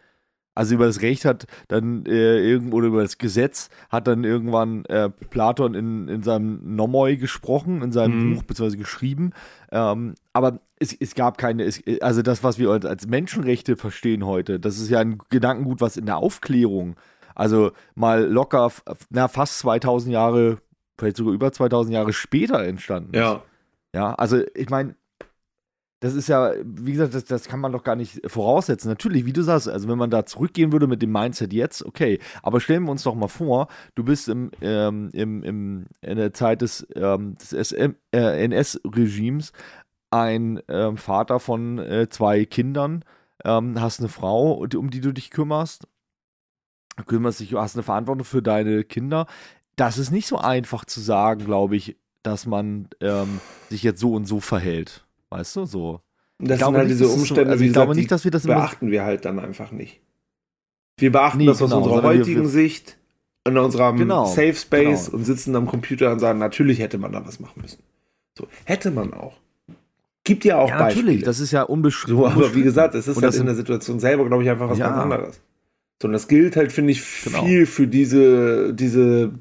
Also über das Recht hat dann äh, irgend oder über das Gesetz hat dann irgendwann äh, Platon in, in seinem Nomoi gesprochen, in seinem mhm. Buch beziehungsweise geschrieben. Ähm, aber es, es gab keine, es, also das, was wir als Menschenrechte verstehen heute, das ist ja ein Gedankengut, was in der Aufklärung, also mal locker, na, fast 2000 Jahre vielleicht sogar über 2000 Jahre später entstanden ist. Ja. Ja, also ich meine, das ist ja, wie gesagt, das, das kann man doch gar nicht voraussetzen. Natürlich, wie du sagst, also wenn man da zurückgehen würde mit dem Mindset jetzt, okay, aber stellen wir uns doch mal vor, du bist im, ähm, im, im, in der Zeit des, ähm, des äh, NS-Regimes ein ähm, Vater von äh, zwei Kindern, ähm, hast eine Frau, um die du dich kümmerst, kümmerst dich, hast eine Verantwortung für deine Kinder das ist nicht so einfach zu sagen, glaube ich, dass man ähm, sich jetzt so und so verhält. Weißt du, so. Das sind halt diese Umstände, also ich glaube nicht, dass wir das beachten wir halt dann einfach nicht. Wir beachten nee, das genau, aus unserer heutigen wir, Sicht, in unserem genau, Safe Space genau. und sitzen am Computer und sagen, natürlich hätte man da was machen müssen. So, hätte man auch. Gibt ja auch ja, Beispiele. Natürlich, das ist ja unbeschrieben. So, aber wie gesagt, es ist halt in der Situation selber, glaube ich, einfach was ja. ganz anderes. So, und das gilt halt, finde ich, genau. viel für diese, diese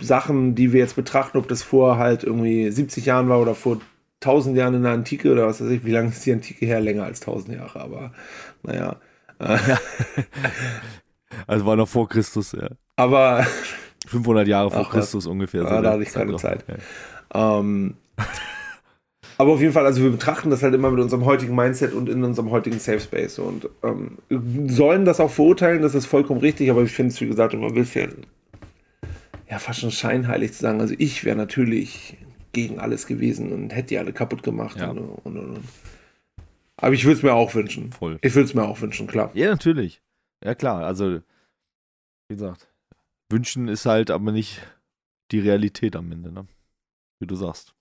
Sachen, die wir jetzt betrachten, ob das vor halt irgendwie 70 Jahren war oder vor 1000 Jahren in der Antike oder was weiß ich, wie lange ist die Antike her? Länger als 1000 Jahre, aber naja. Ja. <laughs> also war noch vor Christus, ja. Aber 500 Jahre vor Ach, Christus ungefähr. Ja, da hatte ich keine Zeit. Okay. Ähm, aber auf jeden Fall, also wir betrachten das halt immer mit unserem heutigen Mindset und in unserem heutigen Safe Space und ähm, sollen das auch verurteilen, das ist vollkommen richtig, aber ich finde es, wie gesagt, immer ein bisschen ja fast schon scheinheilig zu sagen, also ich wäre natürlich gegen alles gewesen und hätte die alle kaputt gemacht ja. und, und, und, und. Aber ich würde es mir auch wünschen. Voll. Ich würde es mir auch wünschen, klar. Ja, natürlich. Ja, klar. Also, wie gesagt, wünschen ist halt aber nicht die Realität am Ende, ne? Wie du sagst.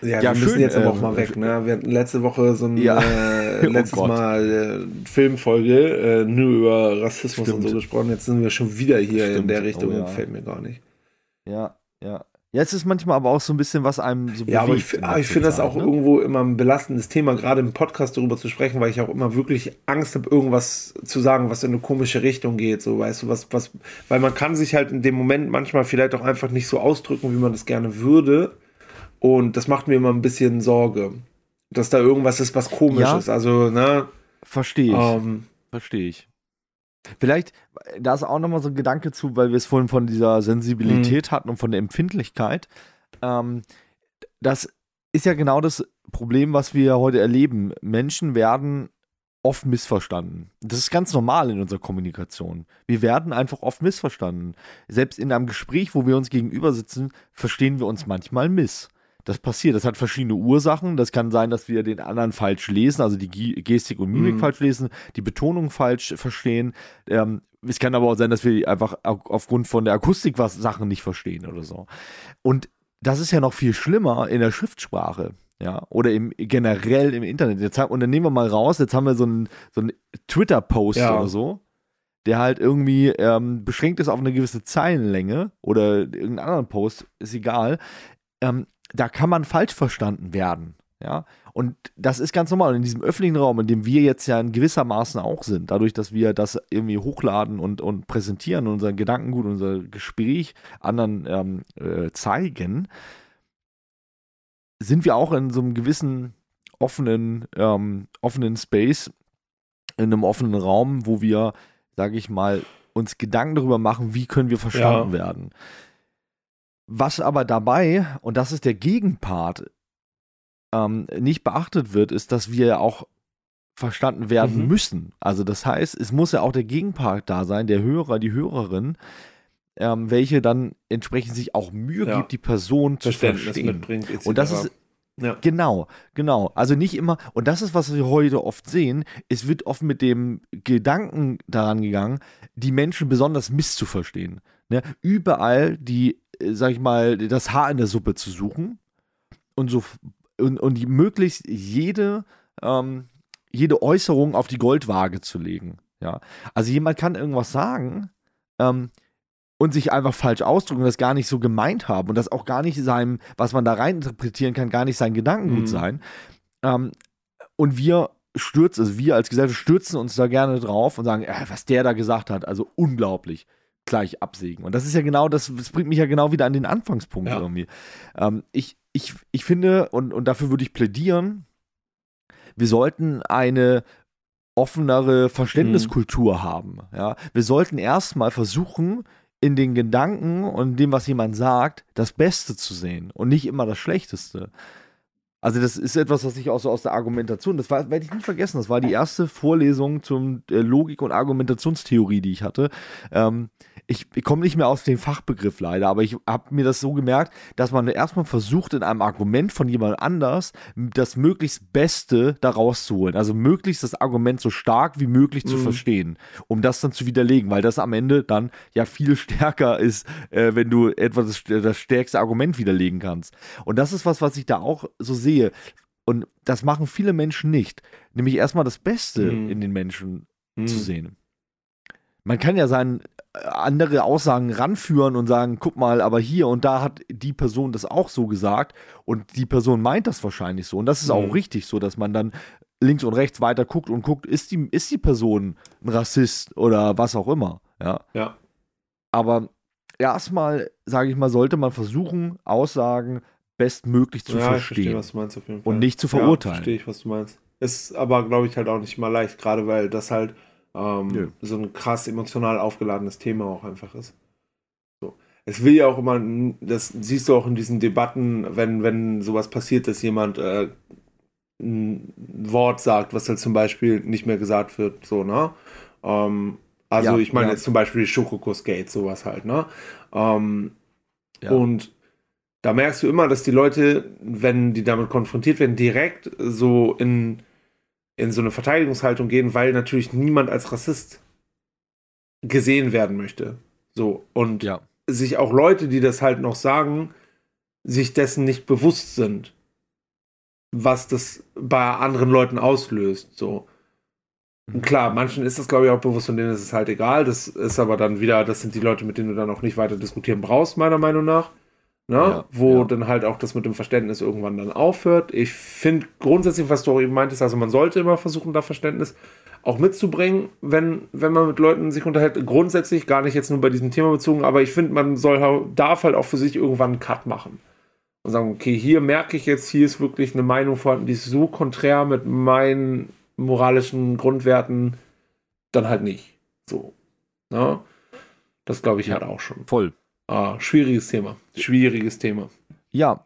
Ja, ja wir schön, müssen jetzt aber auch mal weg. Ne? Wir hatten letzte Woche so ein ja. äh, <laughs> oh letztes oh Mal äh, Filmfolge äh, nur über Rassismus Stimmt. und so gesprochen. Jetzt sind wir schon wieder hier Stimmt. in der Richtung. Oh, ja. Fällt mir gar nicht. Ja, ja. Ja, es ist manchmal aber auch so ein bisschen, was einem so Ja, aber ich, ich finde das auch ne? irgendwo immer ein belastendes Thema, gerade im Podcast darüber zu sprechen, weil ich auch immer wirklich Angst habe, irgendwas zu sagen, was in eine komische Richtung geht. So, weißt du, was, was, weil man kann sich halt in dem Moment manchmal vielleicht auch einfach nicht so ausdrücken, wie man das gerne würde. Und das macht mir immer ein bisschen Sorge, dass da irgendwas ist, was komisch ja, ist. Also, ne? Verstehe ich. Ähm, Verstehe ich. Vielleicht, da ist auch nochmal so ein Gedanke zu, weil wir es vorhin von dieser Sensibilität mhm. hatten und von der Empfindlichkeit. Ähm, das ist ja genau das Problem, was wir heute erleben. Menschen werden oft missverstanden. Das ist ganz normal in unserer Kommunikation. Wir werden einfach oft missverstanden. Selbst in einem Gespräch, wo wir uns gegenüber sitzen, verstehen wir uns manchmal miss. Das passiert. Das hat verschiedene Ursachen. Das kann sein, dass wir den anderen falsch lesen, also die Gestik und Mimik mhm. falsch lesen, die Betonung falsch verstehen. Ähm, es kann aber auch sein, dass wir einfach aufgrund von der Akustik was Sachen nicht verstehen oder so. Und das ist ja noch viel schlimmer in der Schriftsprache. Ja, oder im, generell im Internet. Jetzt, und dann nehmen wir mal raus, jetzt haben wir so einen, so einen Twitter-Post ja. oder so. der halt irgendwie ähm, beschränkt ist auf eine gewisse Zeilenlänge oder irgendeinen anderen Post, ist egal, ähm, da kann man falsch verstanden werden. Ja, und das ist ganz normal. Und in diesem öffentlichen Raum, in dem wir jetzt ja in gewissermaßen auch sind, dadurch, dass wir das irgendwie hochladen und, und präsentieren, unser Gedankengut, unser Gespräch anderen ähm, äh, zeigen, sind wir auch in so einem gewissen offenen, ähm, offenen Space, in einem offenen Raum, wo wir, sage ich mal, uns Gedanken darüber machen, wie können wir verstanden ja. werden. Was aber dabei, und das ist der Gegenpart, ähm, nicht beachtet wird, ist, dass wir ja auch verstanden werden mhm. müssen. Also das heißt, es muss ja auch der Gegenpart da sein, der Hörer, die Hörerin, ähm, welche dann entsprechend sich auch Mühe ja. gibt, die Person zu verstehen. Mitbringt, etc. Und das ist ja. Genau, genau. Also nicht immer, und das ist, was wir heute oft sehen, es wird oft mit dem Gedanken daran gegangen, die Menschen besonders misszuverstehen. Ne? Überall die, sag ich mal, das Haar in der Suppe zu suchen und so und, und die, möglichst jede, ähm, jede Äußerung auf die Goldwaage zu legen. Ja. Also jemand kann irgendwas sagen, ähm, und sich einfach falsch ausdrücken und das gar nicht so gemeint haben und das auch gar nicht seinem, was man da rein interpretieren kann, gar nicht sein Gedankengut mhm. sein. Ähm, und wir stürzen, also wir als Gesellschaft stürzen uns da gerne drauf und sagen, äh, was der da gesagt hat, also unglaublich gleich absägen. Und das ist ja genau, das, das bringt mich ja genau wieder an den Anfangspunkt ja. irgendwie. Ähm, ich, ich, ich finde, und, und dafür würde ich plädieren, wir sollten eine offenere Verständniskultur mhm. haben. Ja? Wir sollten erstmal versuchen, in den Gedanken und dem, was jemand sagt, das Beste zu sehen und nicht immer das Schlechteste. Also das ist etwas, was ich auch so aus der Argumentation, das war, werde ich nicht vergessen, das war die erste Vorlesung zum äh, Logik- und Argumentationstheorie, die ich hatte. Ähm, ich, ich komme nicht mehr aus dem Fachbegriff leider, aber ich habe mir das so gemerkt, dass man erstmal versucht, in einem Argument von jemand anders das möglichst Beste daraus zu holen. Also möglichst das Argument so stark wie möglich mhm. zu verstehen, um das dann zu widerlegen, weil das am Ende dann ja viel <laughs> stärker ist, äh, wenn du etwas das, das stärkste Argument widerlegen kannst. Und das ist was, was ich da auch so sehe. Und das machen viele Menschen nicht. Nämlich erstmal das Beste mhm. in den Menschen mhm. zu sehen. Man kann ja sein, andere Aussagen ranführen und sagen, guck mal, aber hier und da hat die Person das auch so gesagt und die Person meint das wahrscheinlich so und das ist mhm. auch richtig so, dass man dann links und rechts weiter guckt und guckt, ist die, ist die Person ein Rassist oder was auch immer, ja. Ja. Aber erstmal, sage ich mal, sollte man versuchen, Aussagen bestmöglich zu ja, verstehen. Ich verstehe, was du meinst auf jeden Fall. Und nicht zu verurteilen. Ja, verstehe ich, was du meinst. Ist aber, glaube ich, halt auch nicht mal leicht, gerade weil das halt ähm, ja. so ein krass emotional aufgeladenes Thema auch einfach ist. So. Es will ja auch immer, das siehst du auch in diesen Debatten, wenn, wenn sowas passiert, dass jemand äh, ein Wort sagt, was halt zum Beispiel nicht mehr gesagt wird, so, ne? Ähm, also ja, ich meine ja. jetzt zum Beispiel Schokokuss Gate, sowas halt, ne? Ähm, ja. Und da merkst du immer, dass die Leute, wenn die damit konfrontiert werden, direkt so in in so eine Verteidigungshaltung gehen, weil natürlich niemand als Rassist gesehen werden möchte. So. Und ja. sich auch Leute, die das halt noch sagen, sich dessen nicht bewusst sind, was das bei anderen Leuten auslöst. So. Und mhm. klar, manchen ist das, glaube ich, auch bewusst und denen ist es halt egal. Das ist aber dann wieder, das sind die Leute, mit denen du dann auch nicht weiter diskutieren brauchst, meiner Meinung nach ne? Ja, wo ja. dann halt auch das mit dem Verständnis irgendwann dann aufhört. Ich finde grundsätzlich, was du auch eben meintest, also man sollte immer versuchen, da Verständnis auch mitzubringen, wenn, wenn man mit Leuten sich unterhält. Grundsätzlich, gar nicht jetzt nur bei diesem Thema bezogen, aber ich finde, man soll, darf halt auch für sich irgendwann einen Cut machen. Und sagen, okay, hier merke ich jetzt, hier ist wirklich eine Meinung vorhanden, die ist so konträr mit meinen moralischen Grundwerten, dann halt nicht. So. Ne? Das glaube ich ja, halt auch schon. Voll. Ah, schwieriges Thema. Schwieriges Thema. Ja,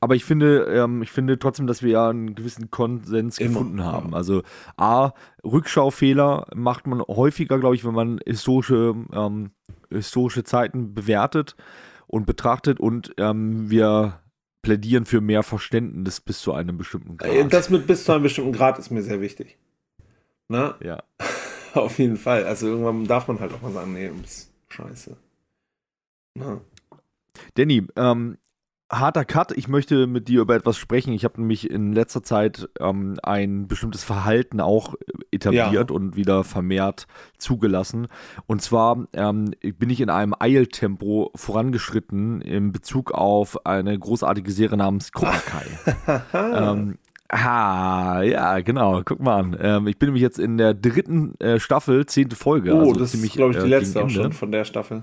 aber ich finde, ähm, ich finde trotzdem, dass wir ja einen gewissen Konsens Immer, gefunden haben. Ja. Also A, Rückschaufehler macht man häufiger, glaube ich, wenn man historische, ähm, historische Zeiten bewertet und betrachtet und ähm, wir plädieren für mehr Verständnis bis zu einem bestimmten Grad. Äh, das mit bis zu einem bestimmten Grad ist mir sehr wichtig. Ne? Ja. <laughs> Auf jeden Fall. Also irgendwann darf man halt auch mal sagen, nee, ist scheiße. Ja. Danny, ähm, harter Cut. Ich möchte mit dir über etwas sprechen. Ich habe nämlich in letzter Zeit ähm, ein bestimmtes Verhalten auch etabliert ja. und wieder vermehrt zugelassen. Und zwar ähm, bin ich in einem Eiltempo vorangeschritten in Bezug auf eine großartige Serie namens Cobra Kai. <laughs> ähm, Ah, ja, genau. Guck mal an. Ähm, ich bin nämlich jetzt in der dritten äh, Staffel, zehnte Folge. Oh, also das ziemlich, ist, glaube ich, die äh, letzte auch schon von der Staffel.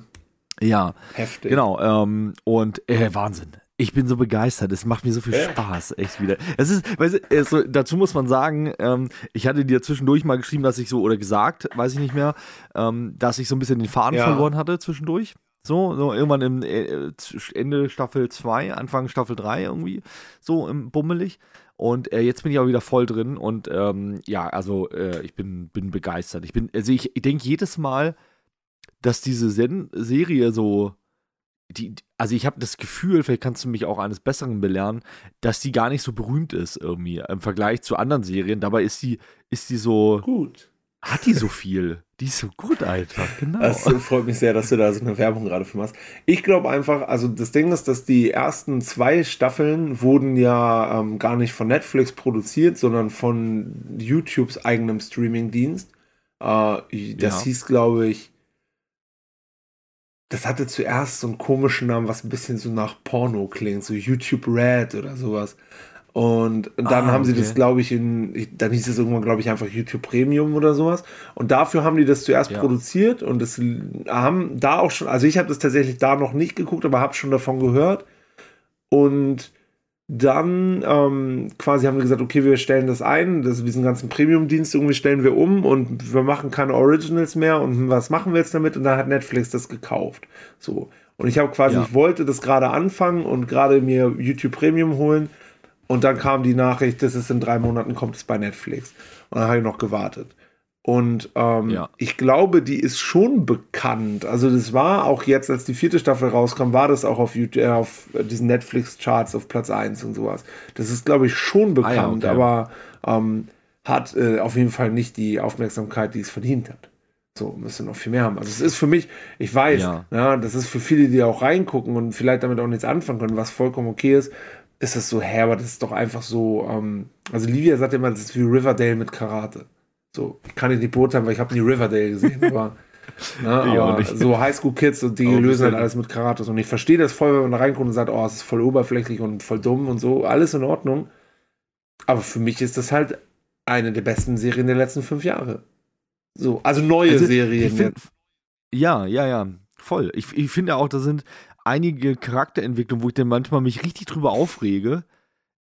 Ja. Heftig. Genau. Ähm, und äh, Wahnsinn. Ich bin so begeistert. Es macht mir so viel. Spaß, echt wieder. Es ist, weißt du, also, dazu muss man sagen, ähm, ich hatte dir zwischendurch mal geschrieben, dass ich so, oder gesagt, weiß ich nicht mehr, ähm, dass ich so ein bisschen den Faden ja. verloren hatte zwischendurch. So, so irgendwann im äh, Ende Staffel 2, Anfang Staffel 3 irgendwie, so im bummelig. Und äh, jetzt bin ich auch wieder voll drin und ähm, ja, also äh, ich bin, bin begeistert. Ich bin, also ich, ich denke jedes Mal, dass diese Sen Serie so die, also ich habe das Gefühl, vielleicht kannst du mich auch eines Besseren belehren, dass die gar nicht so berühmt ist irgendwie im Vergleich zu anderen Serien. Dabei ist die, ist die so gut. Hat die so viel? Die ist so gut, Alter. Genau. Das freut mich sehr, dass du da so eine Werbung gerade für machst. Ich glaube einfach, also das Ding ist, dass die ersten zwei Staffeln wurden ja ähm, gar nicht von Netflix produziert, sondern von YouTubes eigenem Streamingdienst. Äh, das ja. hieß, glaube ich, das hatte zuerst so einen komischen Namen, was ein bisschen so nach Porno klingt, so YouTube Red oder sowas. Und dann ah, haben sie okay. das, glaube ich, in, dann hieß es irgendwann, glaube ich, einfach YouTube Premium oder sowas. Und dafür haben die das zuerst ja. produziert und das haben da auch schon, also ich habe das tatsächlich da noch nicht geguckt, aber habe schon davon gehört. Und dann ähm, quasi haben wir gesagt, okay, wir stellen das ein, das, diesen ganzen Premium-Dienst irgendwie stellen wir um und wir machen keine Originals mehr und was machen wir jetzt damit? Und dann hat Netflix das gekauft. So. Und ich habe quasi, ja. ich wollte das gerade anfangen und gerade mir YouTube Premium holen. Und dann kam die Nachricht, das ist in drei Monaten, kommt es bei Netflix. Und dann habe ich noch gewartet. Und ähm, ja. ich glaube, die ist schon bekannt. Also das war auch jetzt, als die vierte Staffel rauskam, war das auch auf, YouTube, äh, auf diesen Netflix-Charts auf Platz 1 und sowas. Das ist, glaube ich, schon bekannt, ah, ja, okay. aber ähm, hat äh, auf jeden Fall nicht die Aufmerksamkeit, die es verdient hat. So, müsste noch viel mehr haben. Also es ist für mich, ich weiß, ja. ja. das ist für viele, die auch reingucken und vielleicht damit auch nichts anfangen können, was vollkommen okay ist, ist es so, hä, aber das ist doch einfach so, ähm, also Livia sagt immer, das ist wie Riverdale mit Karate. So, ich kann ich nicht beurteilen, weil ich habe nie Riverdale gesehen, aber, <laughs> ne, aber so Highschool-Kids und die lösen halt alles mit Karatos. Und ich verstehe das voll, wenn man da reinkommt und sagt, oh, es ist voll oberflächlich und voll dumm und so, alles in Ordnung. Aber für mich ist das halt eine der besten Serien der letzten fünf Jahre. So, also neue also, Serien. Find, ja, ja, ja, voll. Ich, ich finde auch, da sind einige Charakterentwicklungen, wo ich dann manchmal mich richtig drüber aufrege.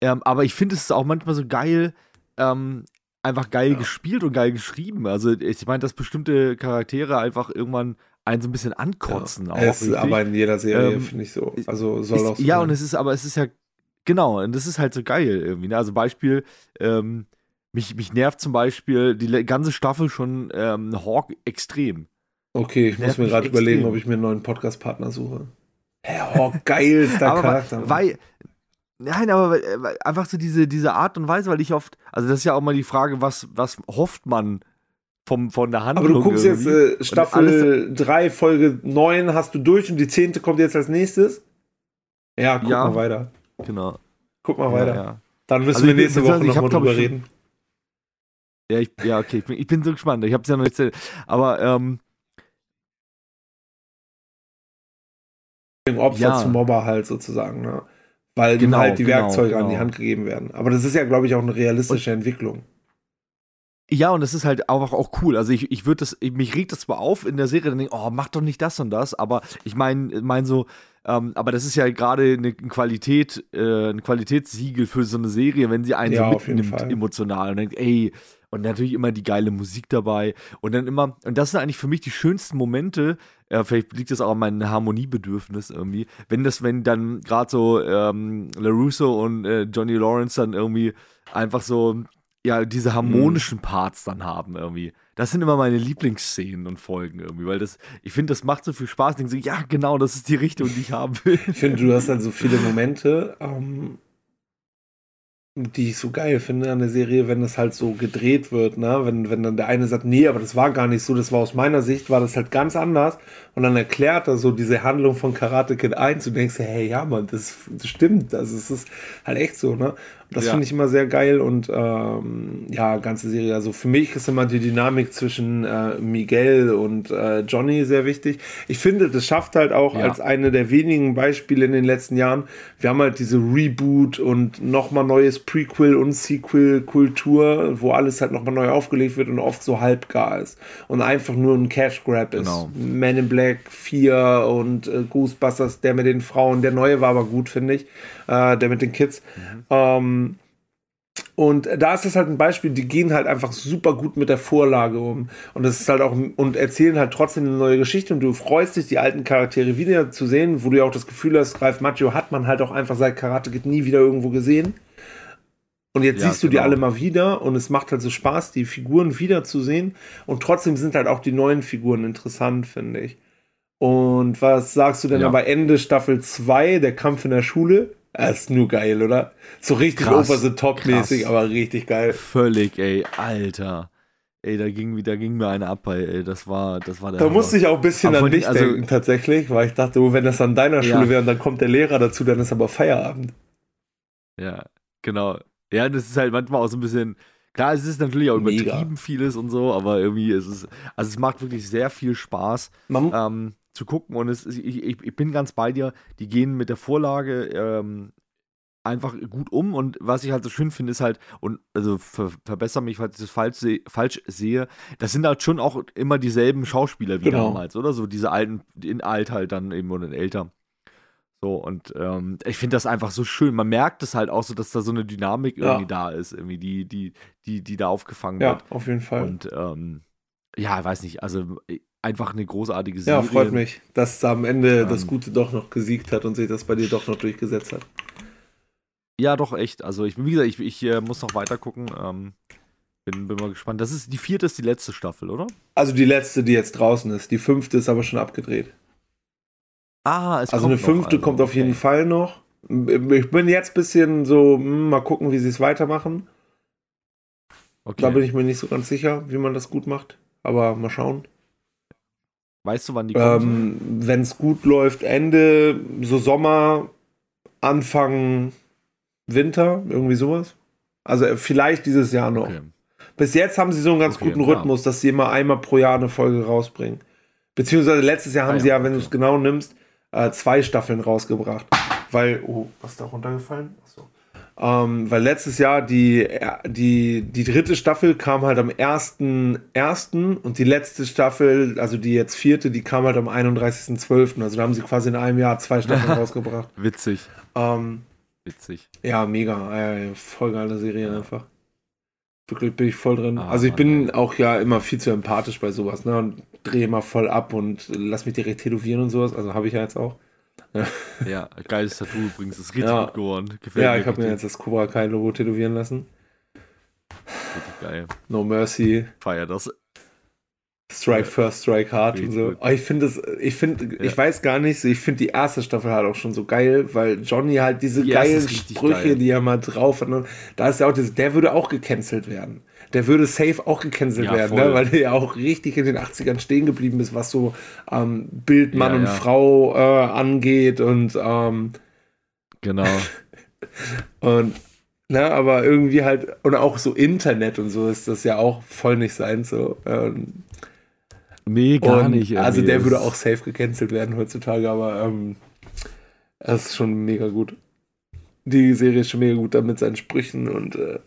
Ähm, aber ich finde es auch manchmal so geil, ähm, einfach geil ja. gespielt und geil geschrieben. Also ich meine, dass bestimmte Charaktere einfach irgendwann einen so ein bisschen ankotzen. Ja. Auch, es ist aber in jeder Serie, ähm, finde ich so. Also soll ist, auch so Ja, sein. und es ist, aber es ist ja, genau, und das ist halt so geil irgendwie. Ne? Also Beispiel, ähm, mich, mich nervt zum Beispiel die ganze Staffel schon ähm, Hawk extrem. Okay, ich muss mir gerade überlegen, ob ich mir einen neuen Podcast-Partner suche. Herr Hawk, geil ist der Charakter. Weil, Nein, aber einfach so diese, diese Art und Weise, weil ich oft, also das ist ja auch mal die Frage, was, was hofft man vom, von der Handlung? Aber du guckst irgendwie. jetzt äh, Staffel 3, Folge 9 hast du durch und die 10. kommt jetzt als nächstes? Ja, guck ja, mal weiter. Genau. Guck mal weiter. Ja, ja. Dann müssen also wir nächste Woche nochmal drüber reden. Ja, ich, ja, okay, ich bin, ich bin so gespannt. Ich habe es ja noch nicht erzählt. Aber, ähm, Opfer ja. zum Mobber halt sozusagen, ne? Weil genau, ihm halt die genau, Werkzeuge genau. an die genau. Hand gegeben werden. Aber das ist ja, glaube ich, auch eine realistische und, Entwicklung. Ja, und das ist halt einfach auch cool. Also ich, ich würde das, mich regt das zwar auf in der Serie, dann denke ich, oh, mach doch nicht das und das, aber ich meine, mein so, ähm, aber das ist ja gerade eine Qualität, äh, ein Qualitätssiegel für so eine Serie, wenn sie einen ja, so mitnimmt emotional und denkt, ey, und natürlich immer die geile Musik dabei und dann immer, und das sind eigentlich für mich die schönsten Momente, äh, vielleicht liegt das auch an meinem Harmoniebedürfnis irgendwie, wenn das, wenn dann gerade so ähm, LaRusso und äh, Johnny Lawrence dann irgendwie einfach so, ja, diese harmonischen mhm. Parts dann haben irgendwie. Das sind immer meine Lieblingsszenen und Folgen irgendwie, weil das, ich finde, das macht so viel Spaß. Ich denke so, ja, genau, das ist die Richtung, die ich haben will. Ich finde, du hast dann so viele Momente, ähm, die ich so geil finde an der Serie, wenn das halt so gedreht wird, ne? Wenn, wenn dann der eine sagt, nee, aber das war gar nicht so, das war aus meiner Sicht, war das halt ganz anders. Und dann erklärt er so diese Handlung von Karate Kid 1 und denkst, hey, ja, Mann, das, das stimmt. Also es ist halt echt so, ne? Das ja. finde ich immer sehr geil und ähm, ja, ganze Serie. Also für mich ist immer die Dynamik zwischen äh, Miguel und äh, Johnny sehr wichtig. Ich finde, das schafft halt auch ja. als eine der wenigen Beispiele in den letzten Jahren. Wir haben halt diese Reboot und nochmal neues Prequel und Sequel-Kultur, wo alles halt nochmal neu aufgelegt wird und oft so halbgar ist und einfach nur ein Cash Grab ist. Genau. Man in Black 4 und äh, Ghostbusters, der mit den Frauen, der neue war aber gut, finde ich äh, der mit den Kids. Mhm. Ähm, und da ist es halt ein Beispiel, die gehen halt einfach super gut mit der Vorlage um. Und das ist halt auch, und erzählen halt trotzdem eine neue Geschichte und du freust dich, die alten Charaktere wieder zu sehen, wo du ja auch das Gefühl hast, Ralf Macchio hat man halt auch einfach seit Karate Kid nie wieder irgendwo gesehen. Und jetzt ja, siehst du genau. die alle mal wieder und es macht halt so Spaß, die Figuren wiederzusehen. Und trotzdem sind halt auch die neuen Figuren interessant, finde ich. Und was sagst du denn ja. aber Ende Staffel 2, der Kampf in der Schule? Das ist nur geil, oder? So richtig krass, over the top mäßig, aber richtig geil. Völlig, ey, Alter. Ey, da ging, da ging mir eine ab, ey. Das war, das war der. Da Hammer. musste ich auch ein bisschen aber an dich also, denken, tatsächlich, weil ich dachte, oh, wenn das an deiner Schule ja. wäre und dann kommt der Lehrer dazu, dann ist aber Feierabend. Ja, genau. Ja, das ist halt manchmal auch so ein bisschen. Klar, es ist natürlich auch Mega. übertrieben vieles und so, aber irgendwie ist es. Also, es macht wirklich sehr viel Spaß. Man, ähm, zu gucken. Und es, ich, ich, ich, bin ganz bei dir, die gehen mit der Vorlage ähm, einfach gut um. Und was ich halt so schön finde, ist halt, und also ver, verbessere mich, falls ich das falsch, seh, falsch sehe, das sind halt schon auch immer dieselben Schauspieler wie genau. damals, oder? So diese alten, in alt halt dann eben und in älter. So, und ähm, ich finde das einfach so schön. Man merkt es halt auch so, dass da so eine Dynamik irgendwie ja. da ist, irgendwie, die, die, die, die da aufgefangen ja, wird. Ja, auf jeden Fall. Und ähm, ja, weiß nicht, also einfach eine großartige Serie. Ja, freut mich, dass am Ende ähm, das Gute doch noch gesiegt hat und sich das bei dir doch noch durchgesetzt hat. Ja, doch, echt. Also, ich, wie gesagt, ich, ich äh, muss noch weiter gucken. Ähm, bin, bin mal gespannt. Das ist die vierte ist die letzte Staffel, oder? Also die letzte, die jetzt draußen ist. Die fünfte ist aber schon abgedreht. Ah, es Also eine fünfte noch, kommt auf jeden Fall noch. Ich bin jetzt ein bisschen so, hm, mal gucken, wie sie es weitermachen. Okay. Da bin ich mir nicht so ganz sicher, wie man das gut macht. Aber mal schauen. Weißt du, wann die kommen? Ähm, Wenn es gut läuft, Ende, so Sommer, Anfang Winter, irgendwie sowas. Also äh, vielleicht dieses Jahr noch. Okay. Bis jetzt haben sie so einen ganz okay, guten Rhythmus, dass sie immer einmal pro Jahr eine Folge rausbringen. Beziehungsweise letztes Jahr haben ah, ja, sie ja, wenn du es genau nimmst, äh, zwei Staffeln rausgebracht. Weil, oh, was ist da runtergefallen? Achso. Ähm, weil letztes Jahr die, die, die dritte Staffel kam halt am 1.1. und die letzte Staffel, also die jetzt vierte, die kam halt am 31.12. Also da haben sie quasi in einem Jahr zwei Staffeln <laughs> rausgebracht. Witzig. Ähm, Witzig. Ja, mega. Äh, voll geile Serie einfach. Wirklich bin ich voll drin. Ah, also ich bin Mann. auch ja immer viel zu empathisch bei sowas, ne? Und drehe immer voll ab und lass mich direkt tätowieren und sowas. Also habe ich ja jetzt auch. <laughs> Ja, geiles Tattoo übrigens. Das ist richtig ja. gut geworden. Gefällt ja, ich habe mir jetzt das Cobra Kai Logo tätowieren lassen. Richtig geil. No Mercy. Feier das. Strike First, Strike Hard und so. Oh, ich finde das, ich finde, ja. ich weiß gar nicht, ich finde die erste Staffel halt auch schon so geil, weil Johnny halt diese die geilen Sprüche, geil. die er mal drauf hat, da ist ja auch der würde auch gecancelt werden der würde safe auch gecancelt ja, werden, ne? weil der ja auch richtig in den 80ern stehen geblieben ist, was so ähm, Bild Mann ja, und ja. Frau äh, angeht und ähm, genau. <laughs> und ne, aber irgendwie halt, und auch so Internet und so ist das ja auch voll nicht sein. So. Ähm, nee, gar und, nicht. Also der würde auch safe gecancelt werden heutzutage, aber ähm, das ist schon mega gut. Die Serie ist schon mega gut da mit seinen Sprüchen und äh,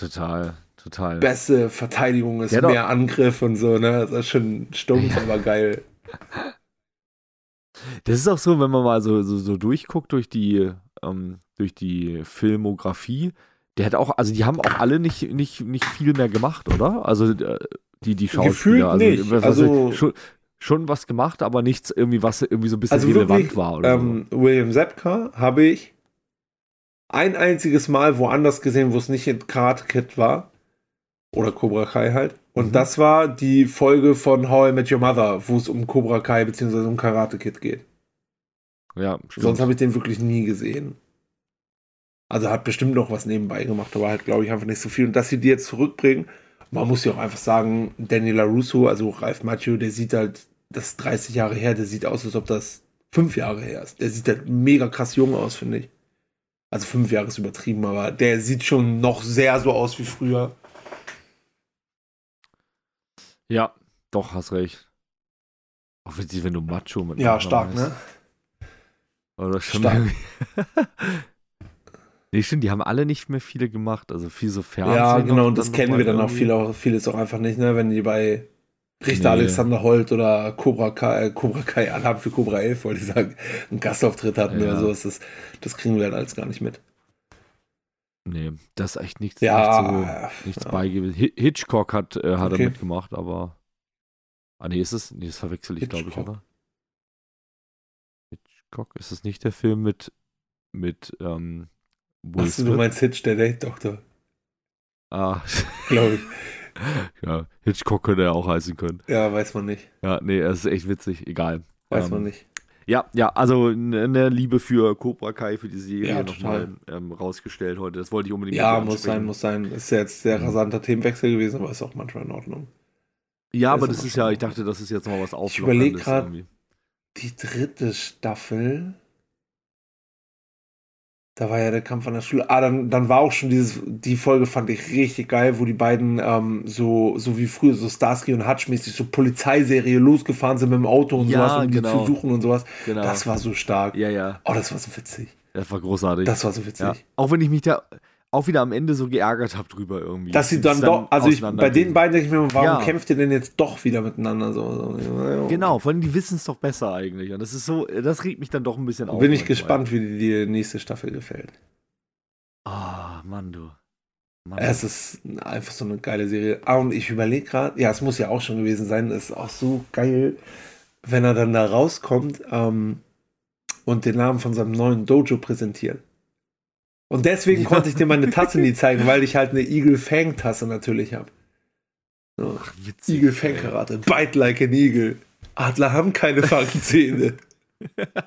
Total, total. Beste Verteidigung ist ja, mehr Angriff und so, ne? Das ist schon stumpf, aber geil. Das ist auch so, wenn man mal so, so, so durchguckt durch die, ähm, durch die Filmografie, der hat auch, also die haben auch alle nicht, nicht, nicht viel mehr gemacht, oder? Also äh, die, die Schauspieler. Gefühlt also, nicht. Also schon, schon, was gemacht, aber nichts irgendwie, was irgendwie so ein bisschen also relevant wirklich, war. Oder ähm, so. William Zepka habe ich ein einziges Mal woanders gesehen, wo es nicht in Karate Kid war. Oder Cobra Kai halt. Und mhm. das war die Folge von How I Met Your Mother, wo es um Cobra Kai bzw. um Karate Kid geht. Ja, stimmt. Sonst habe ich den wirklich nie gesehen. Also hat bestimmt noch was nebenbei gemacht, aber halt, glaube ich, einfach nicht so viel. Und dass sie die jetzt zurückbringen, man muss ja auch einfach sagen, Daniela Russo, also Ralf Macchio, der sieht halt, das ist 30 Jahre her, der sieht aus, als ob das fünf Jahre her ist. Der sieht halt mega krass jung aus, finde ich. Also fünf Jahre ist übertrieben, aber der sieht schon noch sehr so aus wie früher. Ja, doch, hast recht. Auch wenn du Macho mit Ja, stark, ne? Oder schon stark. <laughs> nee, stimmt, die haben alle nicht mehr viele gemacht, also viel so Fernsehen. Ja, genau, und das kennen wir dann auch viel, auch vieles auch einfach nicht, ne? Wenn die bei Richter nee. Alexander Holt oder Cobra Kai, äh, Cobra Kai Alarm für Cobra 11, wollte ich sagen, einen Gastauftritt hatten ja. oder so, das, das kriegen wir halt alles gar nicht mit. Nee, das ist echt nichts, ja, nichts, so, nichts ja. beigebildet. Hitchcock hat, äh, hat okay. er mitgemacht, aber. Ah, nee, ist es? Nee, das verwechsel ich, glaube ich, oder? Hitchcock, ist es nicht der Film mit. mit ähm, Will Achso, du meinst Hitch, der Date-Doktor. Ah. <laughs> glaube ich. <laughs> ja, Hitchcock könnte er auch heißen können. Ja, weiß man nicht. Ja, nee, er ist echt witzig, egal. Weiß ähm, man nicht. Ja, ja, also eine Liebe für Cobra Kai, für die Serie ja, nochmal ähm, rausgestellt heute. Das wollte ich unbedingt Ja, muss sein, muss sein. Ist ja jetzt sehr rasanter Themenwechsel gewesen, aber ist auch manchmal in Ordnung. Ja, aber das ist ja, ich dachte, das ist jetzt noch was auf. Ich überlege gerade, die dritte Staffel da war ja der Kampf an der Schule. Ah, dann, dann war auch schon dieses, die Folge fand ich richtig geil, wo die beiden ähm, so, so wie früher, so Starsky und Hutch-mäßig, so Polizeiserie losgefahren sind mit dem Auto und ja, sowas, um genau. die zu suchen und sowas. Genau. Das war so stark. Ja, ja. Oh, das war so witzig. Das war großartig. Das war so witzig. Ja. Auch wenn ich mich da, auch wieder am Ende so geärgert habe drüber irgendwie. Dass sie dann, dann doch, also ich, bei den beiden denke ich mir, warum ja. kämpft ihr denn jetzt doch wieder miteinander so? so. Genau, vor allem die wissen es doch besser eigentlich. Und das ist so, das regt mich dann doch ein bisschen auf. Bin ich gespannt, wie dir die nächste Staffel gefällt. Ah, oh, Mann, du. Mann. Es ist einfach so eine geile Serie. Ah, und ich überlege gerade, ja, es muss ja auch schon gewesen sein, es ist auch so geil, wenn er dann da rauskommt ähm, und den Namen von seinem neuen Dojo präsentiert. Und deswegen konnte ich dir meine <laughs> Tasse nie zeigen, weil ich halt eine Eagle Fang Tasse natürlich habe. So. Ach, witzig. Eagle Fang Karate. Bite like an Eagle. Adler haben keine Fangzähne. <laughs>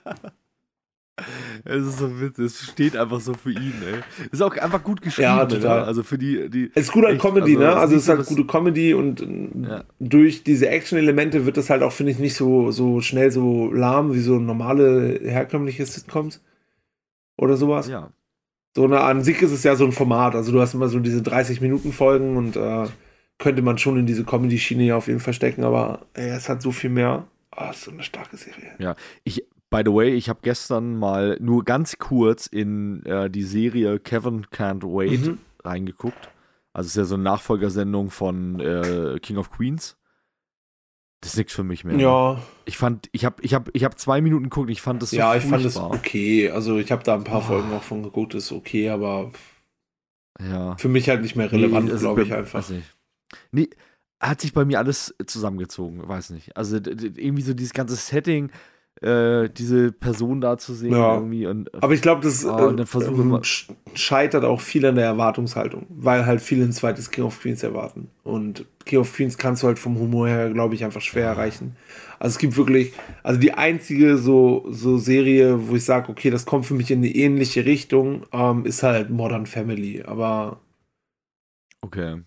Es ist so witzig, es steht einfach so für ihn, ey. Ist auch einfach gut geschrieben, ja, total. Ne? Also für die, die. Es ist gut an Comedy, also, ne? Also es ist halt gute Comedy und ja. durch diese Action-Elemente wird das halt auch, finde ich, nicht so, so schnell so lahm wie so normale herkömmliche Sitcoms oder sowas. Ja. So eine, an sich ist es ja so ein Format. Also du hast immer so diese 30-Minuten-Folgen und äh, könnte man schon in diese Comedy-Schiene ja auf jeden Fall stecken, aber ey, es hat so viel mehr. Ah, oh, ist so eine starke Serie. Ja, ich, by the way, ich habe gestern mal nur ganz kurz in äh, die Serie Kevin Can't Wait mhm. reingeguckt. Also es ist ja so eine Nachfolgersendung von äh, King of Queens. Das ist nichts für mich mehr. Ja. Ich fand, ich habe ich hab, ich hab zwei Minuten geguckt, ich fand das so Ja, ich fand es okay. Also ich habe da ein paar oh. Folgen auch von geguckt, ist okay, aber ja. für mich halt nicht mehr relevant, nee, also glaube ich einfach. Nee, hat sich bei mir alles zusammengezogen, weiß nicht. Also irgendwie so dieses ganze Setting, äh, diese Person da zu sehen. Ja. Irgendwie und, Aber ich glaube, das oh, äh, scheitert auch viel an der Erwartungshaltung, weil halt viele ein zweites King of Queens erwarten. Und King of Queens kannst du halt vom Humor her, glaube ich, einfach schwer erreichen. Also es gibt wirklich, also die einzige so, so Serie, wo ich sage, okay, das kommt für mich in eine ähnliche Richtung, ähm, ist halt Modern Family. Aber Okay.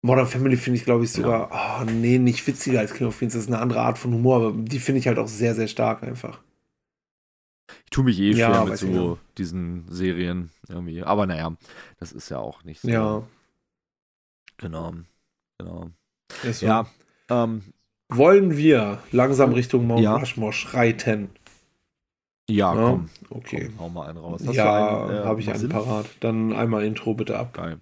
Modern Family finde ich, glaube ich, sogar, ja. oh, nee, nicht witziger als King of Queens. Das ist eine andere Art von Humor, aber die finde ich halt auch sehr, sehr stark einfach. Ich tue mich eh schwer ja, mit so diesen Serien irgendwie. Aber naja, das ist ja auch nicht so. Ja. Genau. Genau. So. Ja. Ähm, Wollen wir langsam Richtung Mount ja. Rushmore schreiten? Ja, ja, komm. Okay. Komm, hau mal einen raus. Hast ja, äh, habe ich einen parat. Dann einmal Intro bitte ab. Geil.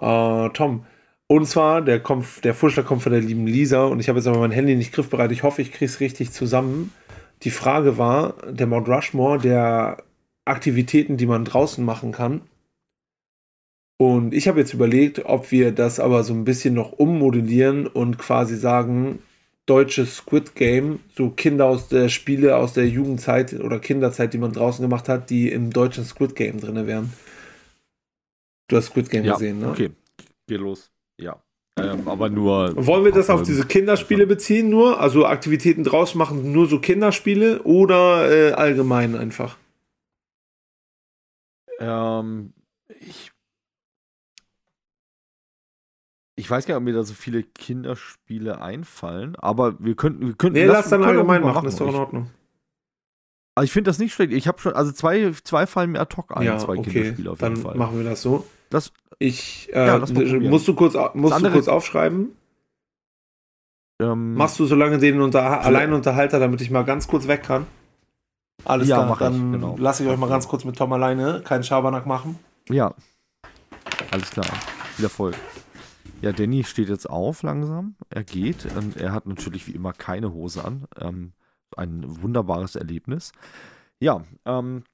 Äh, Tom, und zwar, der, kommt, der Vorschlag kommt von der lieben Lisa und ich habe jetzt aber mein Handy nicht griffbereit. Ich hoffe, ich kriege es richtig zusammen. Die Frage war, der Mount Rushmore der Aktivitäten, die man draußen machen kann. Und ich habe jetzt überlegt, ob wir das aber so ein bisschen noch ummodellieren und quasi sagen, deutsches Squid Game, so Kinder aus der Spiele aus der Jugendzeit oder Kinderzeit, die man draußen gemacht hat, die im deutschen Squid Game drin wären. Du hast Squid Game ja, gesehen, ne? Okay, geht los. Ja. Ähm, aber nur. Wollen wir das auf diese Kinderspiele beziehen, nur? Also Aktivitäten draus machen, nur so Kinderspiele oder äh, allgemein einfach? Ähm, ich. Ich weiß gar nicht, ob mir da so viele Kinderspiele einfallen, aber wir könnten. Wir könnten nee, lass, lass dann allgemein machen, machen, ist doch in Ordnung. Also ich finde das nicht schlecht. Ich habe schon, also zwei, zwei fallen mir ad hoc ein, ja, zwei okay. Kinderspiele auf jeden dann Fall. machen wir das so. Das, ich, äh, ja, musst du kurz, musst du kurz aufschreiben? Ähm, Machst du so lange den unter, Alleinunterhalter, damit ich mal ganz kurz weg kann? Alles ja, klar, dann ich, genau. lasse ich euch mal ganz kurz mit Tom alleine keinen Schabernack machen. Ja, alles klar. Viel Erfolg. Ja, Danny steht jetzt auf langsam. Er geht und er hat natürlich wie immer keine Hose an. Ähm, ein wunderbares Erlebnis. Ja, ähm,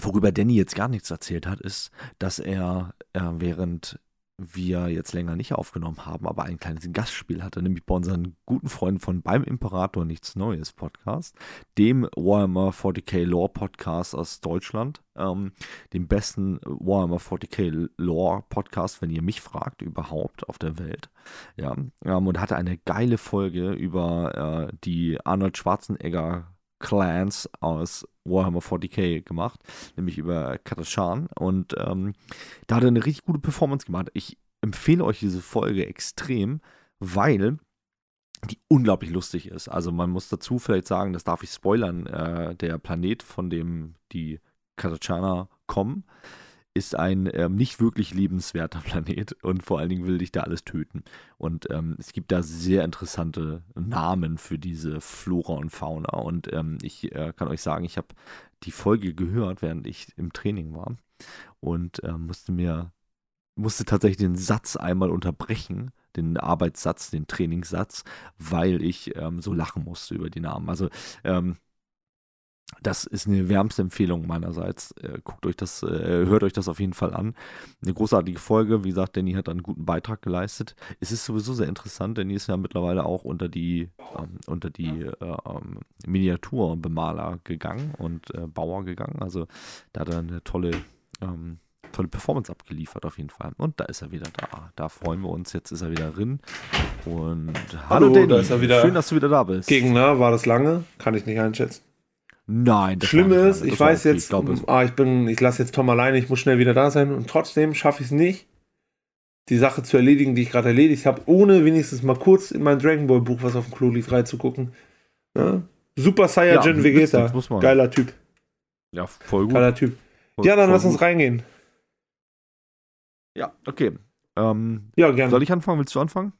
worüber Danny jetzt gar nichts erzählt hat, ist, dass er äh, während wir jetzt länger nicht aufgenommen haben, aber ein kleines Gastspiel hatte, nämlich bei unseren guten Freunden von Beim Imperator Nichts Neues Podcast, dem Warhammer 40k Lore Podcast aus Deutschland, ähm, dem besten Warhammer 40k Lore Podcast, wenn ihr mich fragt, überhaupt auf der Welt. Ja, ähm, und hatte eine geile Folge über äh, die Arnold Schwarzenegger Clans aus Warhammer 40k gemacht, nämlich über Katashan. Und ähm, da hat er eine richtig gute Performance gemacht. Ich empfehle euch diese Folge extrem, weil die unglaublich lustig ist. Also man muss dazu vielleicht sagen, das darf ich spoilern, äh, der Planet, von dem die Katachana kommen, ist ein ähm, nicht wirklich lebenswerter <laughs> Planet und vor allen Dingen will dich da alles töten. Und ähm, es gibt da sehr interessante Namen für diese Flora und Fauna. Und ähm, ich äh, kann euch sagen, ich habe die Folge gehört, während ich im Training war und äh, musste mir musste tatsächlich den Satz einmal unterbrechen, den Arbeitssatz, den Trainingssatz, weil ich ähm, so lachen musste über die Namen. Also ähm, das ist eine wärmste Empfehlung meinerseits. Äh, guckt euch das, äh, hört euch das auf jeden Fall an. Eine großartige Folge. Wie gesagt, Danny hat einen guten Beitrag geleistet. Es ist sowieso sehr interessant. Danny ist ja mittlerweile auch unter die, ähm, unter die äh, ähm, Miniaturbemaler gegangen und äh, Bauer gegangen. Also da hat er eine tolle, ähm, tolle Performance abgeliefert auf jeden Fall. Und da ist er wieder da. Da freuen wir uns. Jetzt ist er wieder drin. Und hallo, hallo Danny. Da Schön, dass du wieder da bist. Gegner, war das lange? Kann ich nicht einschätzen. Nein, das Schlimm ist, ich weiß okay, jetzt, ich, ah, ich bin, ich lasse jetzt Tom alleine, ich muss schnell wieder da sein und trotzdem schaffe ich es nicht, die Sache zu erledigen, die ich gerade erledigt habe, ohne wenigstens mal kurz in mein Dragon Ball Buch, was auf dem Klo liegt, reinzugucken. Ja? Super Saiyajin ja, Vegeta, geiler Typ. Ja, voll gut. Geiler Typ. Voll, ja, dann lass uns gut. reingehen. Ja, okay. Ähm, ja, gerne. Soll ich anfangen? Willst du anfangen?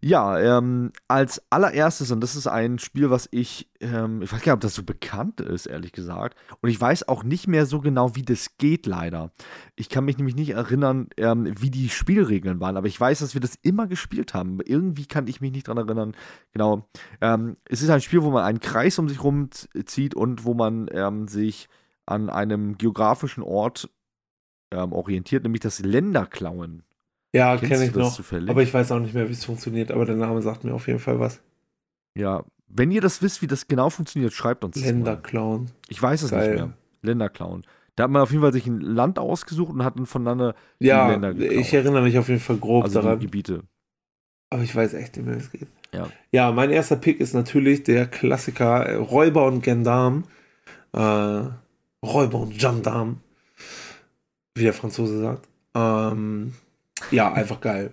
Ja, ähm, als allererstes, und das ist ein Spiel, was ich, ähm, ich weiß gar nicht, ob das so bekannt ist, ehrlich gesagt. Und ich weiß auch nicht mehr so genau, wie das geht, leider. Ich kann mich nämlich nicht erinnern, ähm, wie die Spielregeln waren, aber ich weiß, dass wir das immer gespielt haben. Irgendwie kann ich mich nicht dran erinnern. Genau. Ähm, es ist ein Spiel, wo man einen Kreis um sich rumzieht und wo man ähm, sich an einem geografischen Ort ähm, orientiert, nämlich das Länderklauen. Ja, kenne ich noch. Zufällig? Aber ich weiß auch nicht mehr, wie es funktioniert. Aber der Name sagt mir auf jeden Fall was. Ja, wenn ihr das wisst, wie das genau funktioniert, schreibt uns Länderclown. Ich weiß es Geil. nicht mehr. Länderclown. Da hat man auf jeden Fall sich ein Land ausgesucht und hat dann voneinander ja, Länder geklaut. ich erinnere mich auf jeden Fall grob also daran. Die Gebiete. Aber ich weiß echt nicht mehr, wie es geht. Ja. ja, mein erster Pick ist natürlich der Klassiker äh, Räuber und Gendarm. Äh, Räuber und Gendarm. Wie der Franzose sagt. Ähm, ja, einfach geil.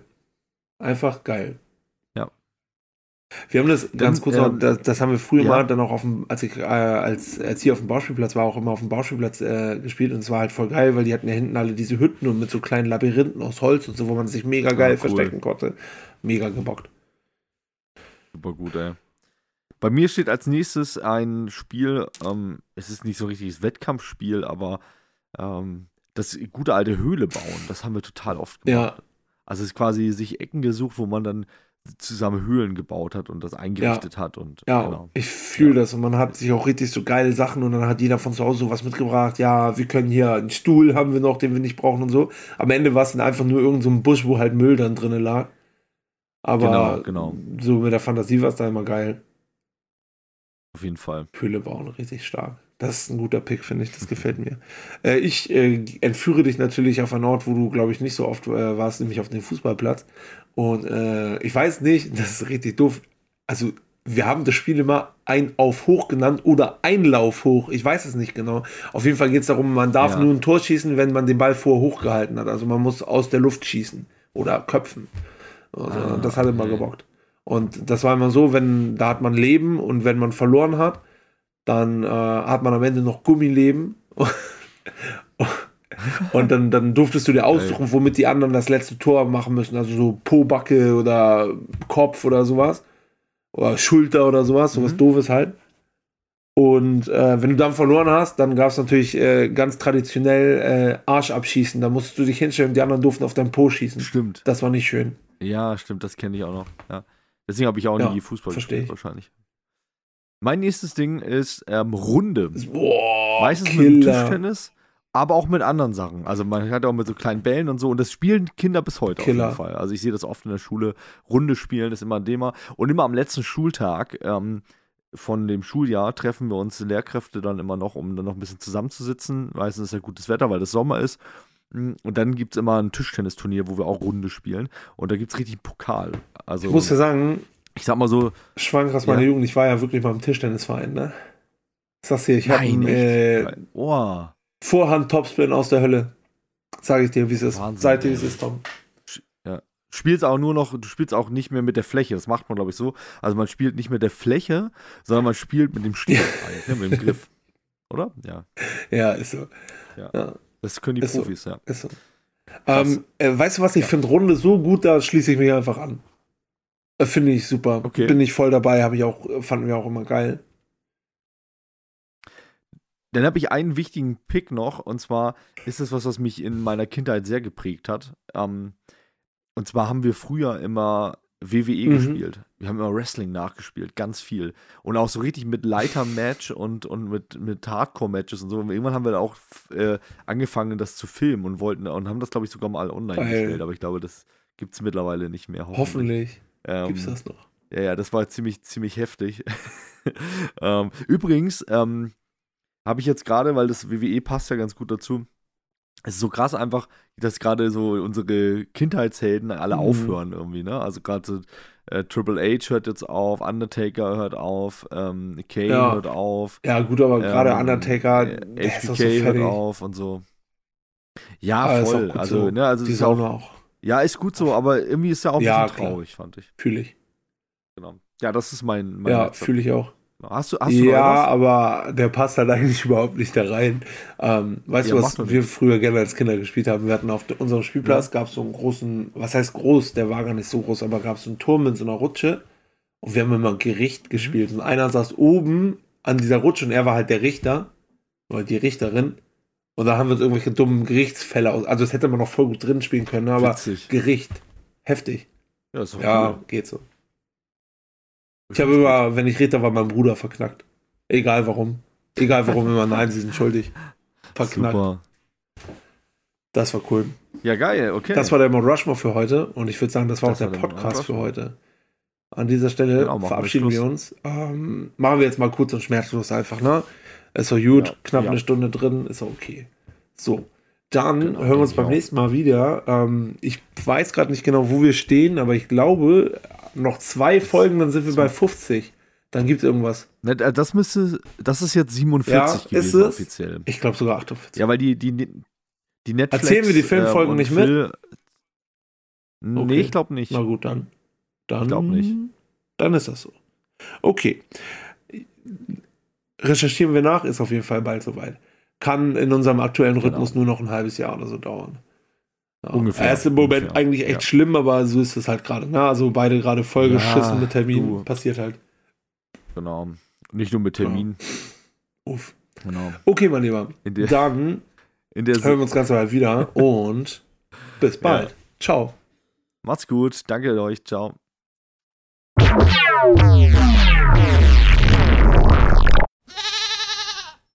Einfach geil. Ja. Wir haben das ganz kurz, ähm, das, das, haben wir früher ja. mal dann auch auf dem, als ich äh, als, als hier auf dem Bauspielplatz war, auch immer auf dem Bauspielplatz äh, gespielt und es war halt voll geil, weil die hatten ja hinten alle diese Hütten und mit so kleinen Labyrinthen aus Holz und so, wo man sich mega geil ja, cool. verstecken konnte. Mega gebockt. Super gut, ey. Bei mir steht als nächstes ein Spiel, ähm, es ist nicht so richtiges Wettkampfspiel, aber ähm, das gute alte Höhle bauen, das haben wir total oft gemacht. Ja. Also es ist quasi sich Ecken gesucht, wo man dann zusammen Höhlen gebaut hat und das eingerichtet ja. hat. Und, ja, genau. ich fühle ja. das und man hat sich auch richtig so geile Sachen und dann hat jeder von zu Hause sowas mitgebracht. Ja, wir können hier einen Stuhl haben wir noch, den wir nicht brauchen und so. Am Ende war es dann einfach nur irgendein so Busch, wo halt Müll dann drin lag. Aber genau, genau. so mit der Fantasie war es da immer geil. Auf jeden Fall. Höhle bauen, richtig stark. Das ist ein guter Pick, finde ich. Das gefällt mir. Äh, ich äh, entführe dich natürlich auf einen Ort, wo du, glaube ich, nicht so oft äh, warst, nämlich auf den Fußballplatz. Und äh, ich weiß nicht, das ist richtig doof. Also, wir haben das Spiel immer ein auf hoch genannt oder Einlauf hoch. Ich weiß es nicht genau. Auf jeden Fall geht es darum, man darf ja. nur ein Tor schießen, wenn man den Ball vorher hochgehalten hat. Also man muss aus der Luft schießen oder köpfen. Also, ah, das hat immer okay. gebockt. Und das war immer so, wenn da hat man Leben und wenn man verloren hat, dann äh, hat man am Ende noch Gummileben. <laughs> und dann, dann durftest du dir aussuchen, womit die anderen das letzte Tor machen müssen. Also so Pobacke oder Kopf oder sowas. Oder Schulter oder sowas, sowas mhm. doofes halt. Und äh, wenn du dann verloren hast, dann gab es natürlich äh, ganz traditionell äh, Arsch abschießen. Da musstest du dich hinstellen und die anderen durften auf deinen Po schießen. Stimmt. Das war nicht schön. Ja, stimmt, das kenne ich auch noch. Ja. Deswegen habe ich auch ja, nie Fußball gespielt, wahrscheinlich. Mein nächstes Ding ist ähm, Runde. Boah, Meistens Killer. mit Tischtennis, aber auch mit anderen Sachen. Also man hat auch mit so kleinen Bällen und so. Und das spielen Kinder bis heute Killer. auf jeden Fall. Also ich sehe das oft in der Schule. Runde spielen ist immer ein Thema. Und immer am letzten Schultag ähm, von dem Schuljahr treffen wir uns Lehrkräfte dann immer noch, um dann noch ein bisschen zusammenzusitzen. Meistens ist ja gutes Wetter, weil das Sommer ist. Und dann gibt es immer ein Tischtennisturnier, wo wir auch Runde spielen. Und da gibt es richtig Pokal. Also, ich muss ja sagen, ich sag mal so. Schwank aus meiner ja. Jugend, ich war ja wirklich mal im Tischtennisverein, ne? Sagst dir, ich habe äh, oh. Vorhand-Topspin aus der Hölle. Sag ich dir, wie es ist. Wahnsinn, Seitdem es ist, Tom. Ja. Spielst auch nur noch, du spielst auch nicht mehr mit der Fläche. Das macht man, glaube ich, so. Also man spielt nicht mit der Fläche, sondern man spielt mit dem Stiel, <laughs> ne, mit dem Griff. Oder? Ja. Ja, ist so. Ja. ja. Das können die ist Profis, so. ja. Ist so. Ähm, äh, weißt du was, ich finde Runde so gut, da schließe ich mich einfach an. Äh, finde ich super. Okay. Bin ich voll dabei, habe ich auch, fanden wir auch immer geil. Dann habe ich einen wichtigen Pick noch, und zwar ist es was, was mich in meiner Kindheit sehr geprägt hat. Ähm, und zwar haben wir früher immer WWE mhm. gespielt. Wir haben immer Wrestling nachgespielt, ganz viel. Und auch so richtig mit Leiter-Match und, und mit, mit Hardcore-Matches und so. Und irgendwann haben wir da auch äh, angefangen, das zu filmen und wollten und haben das, glaube ich, sogar mal online Geil. gestellt. Aber ich glaube, das gibt es mittlerweile nicht mehr. Hoffentlich. hoffentlich. Ähm, Gibt's das noch? Ja, ja, das war ziemlich, ziemlich heftig. <laughs> ähm, übrigens, ähm, habe ich jetzt gerade, weil das WWE passt ja ganz gut dazu, es ist so krass einfach, dass gerade so unsere Kindheitshelden alle mhm. aufhören irgendwie, ne? Also gerade so, äh, Triple H hört jetzt auf, Undertaker hört auf, ähm, Kane ja. hört auf. Ja, gut, aber gerade ähm, Undertaker, äh, HBK so hört auf und so. Ja, voll. Also, so. ne, also die ist auch, auch ja, ist gut so, aber irgendwie ist er auch ein ja, bisschen traurig, klar. fand ich. Fühle ich. Genau. Ja, das ist mein. mein ja, fühle ich auch. Hast du, hast du ja, aber der passt halt eigentlich <laughs> überhaupt nicht da rein. Ähm, weißt ja, du, was wir früher gerne als Kinder gespielt haben? Wir hatten auf unserem Spielplatz, ja. gab es so einen großen, was heißt groß, der war gar nicht so groß, aber gab es so einen Turm in so einer Rutsche und wir haben immer Gericht gespielt. Und einer saß oben an dieser Rutsche und er war halt der Richter oder die Richterin und da haben wir uns irgendwelche dummen Gerichtsfälle aus. Also, das hätte man noch voll gut drin spielen können, aber Witzig. Gericht. Heftig. Ja, ist ja cool. geht so. Ich habe immer, wenn ich rede, war mein Bruder verknackt. Egal warum. Egal warum immer, nein, sie sind schuldig. Verknackt. Super. Das war cool. Ja, geil, okay. Das war der Mount Rushmore für heute und ich würde sagen, das war das auch der Podcast für heute. An dieser Stelle genau, verabschieden wir, wir uns. Ähm, machen wir jetzt mal kurz und schmerzlos einfach, ne? Ist doch gut, ja, knapp ja. eine Stunde drin, ist okay. So, dann genau, hören wir uns beim auch. nächsten Mal wieder. Ähm, ich weiß gerade nicht genau, wo wir stehen, aber ich glaube, noch zwei Folgen, dann sind wir bei 50. Dann gibt es irgendwas. Ne, äh, das müsste, das ist jetzt 47 ja, gewesen offiziell. Ich glaube sogar 48. Ja, weil die, die, die Netflix. Erzählen wir die Filmfolgen äh, nicht Phil, mit? Okay. Nee, ich glaube nicht. Na gut, dann. Dann. Ich glaube nicht. Dann ist das so. Okay recherchieren wir nach, ist auf jeden Fall bald soweit. Kann in unserem aktuellen genau. Rhythmus nur noch ein halbes Jahr oder so dauern. Ja. Ungefähr. Er ist im Moment ungefähr. eigentlich echt ja. schlimm, aber so ist es halt gerade. Ne? Also beide gerade vollgeschissen ja, mit Terminen. Passiert halt. Genau. Nicht nur mit Terminen. Uff. Genau. Okay, mein Lieber. Der, Dann <laughs> hören wir uns ganz bald wieder <laughs> und bis bald. Ciao. Macht's gut. Danke euch. Ciao.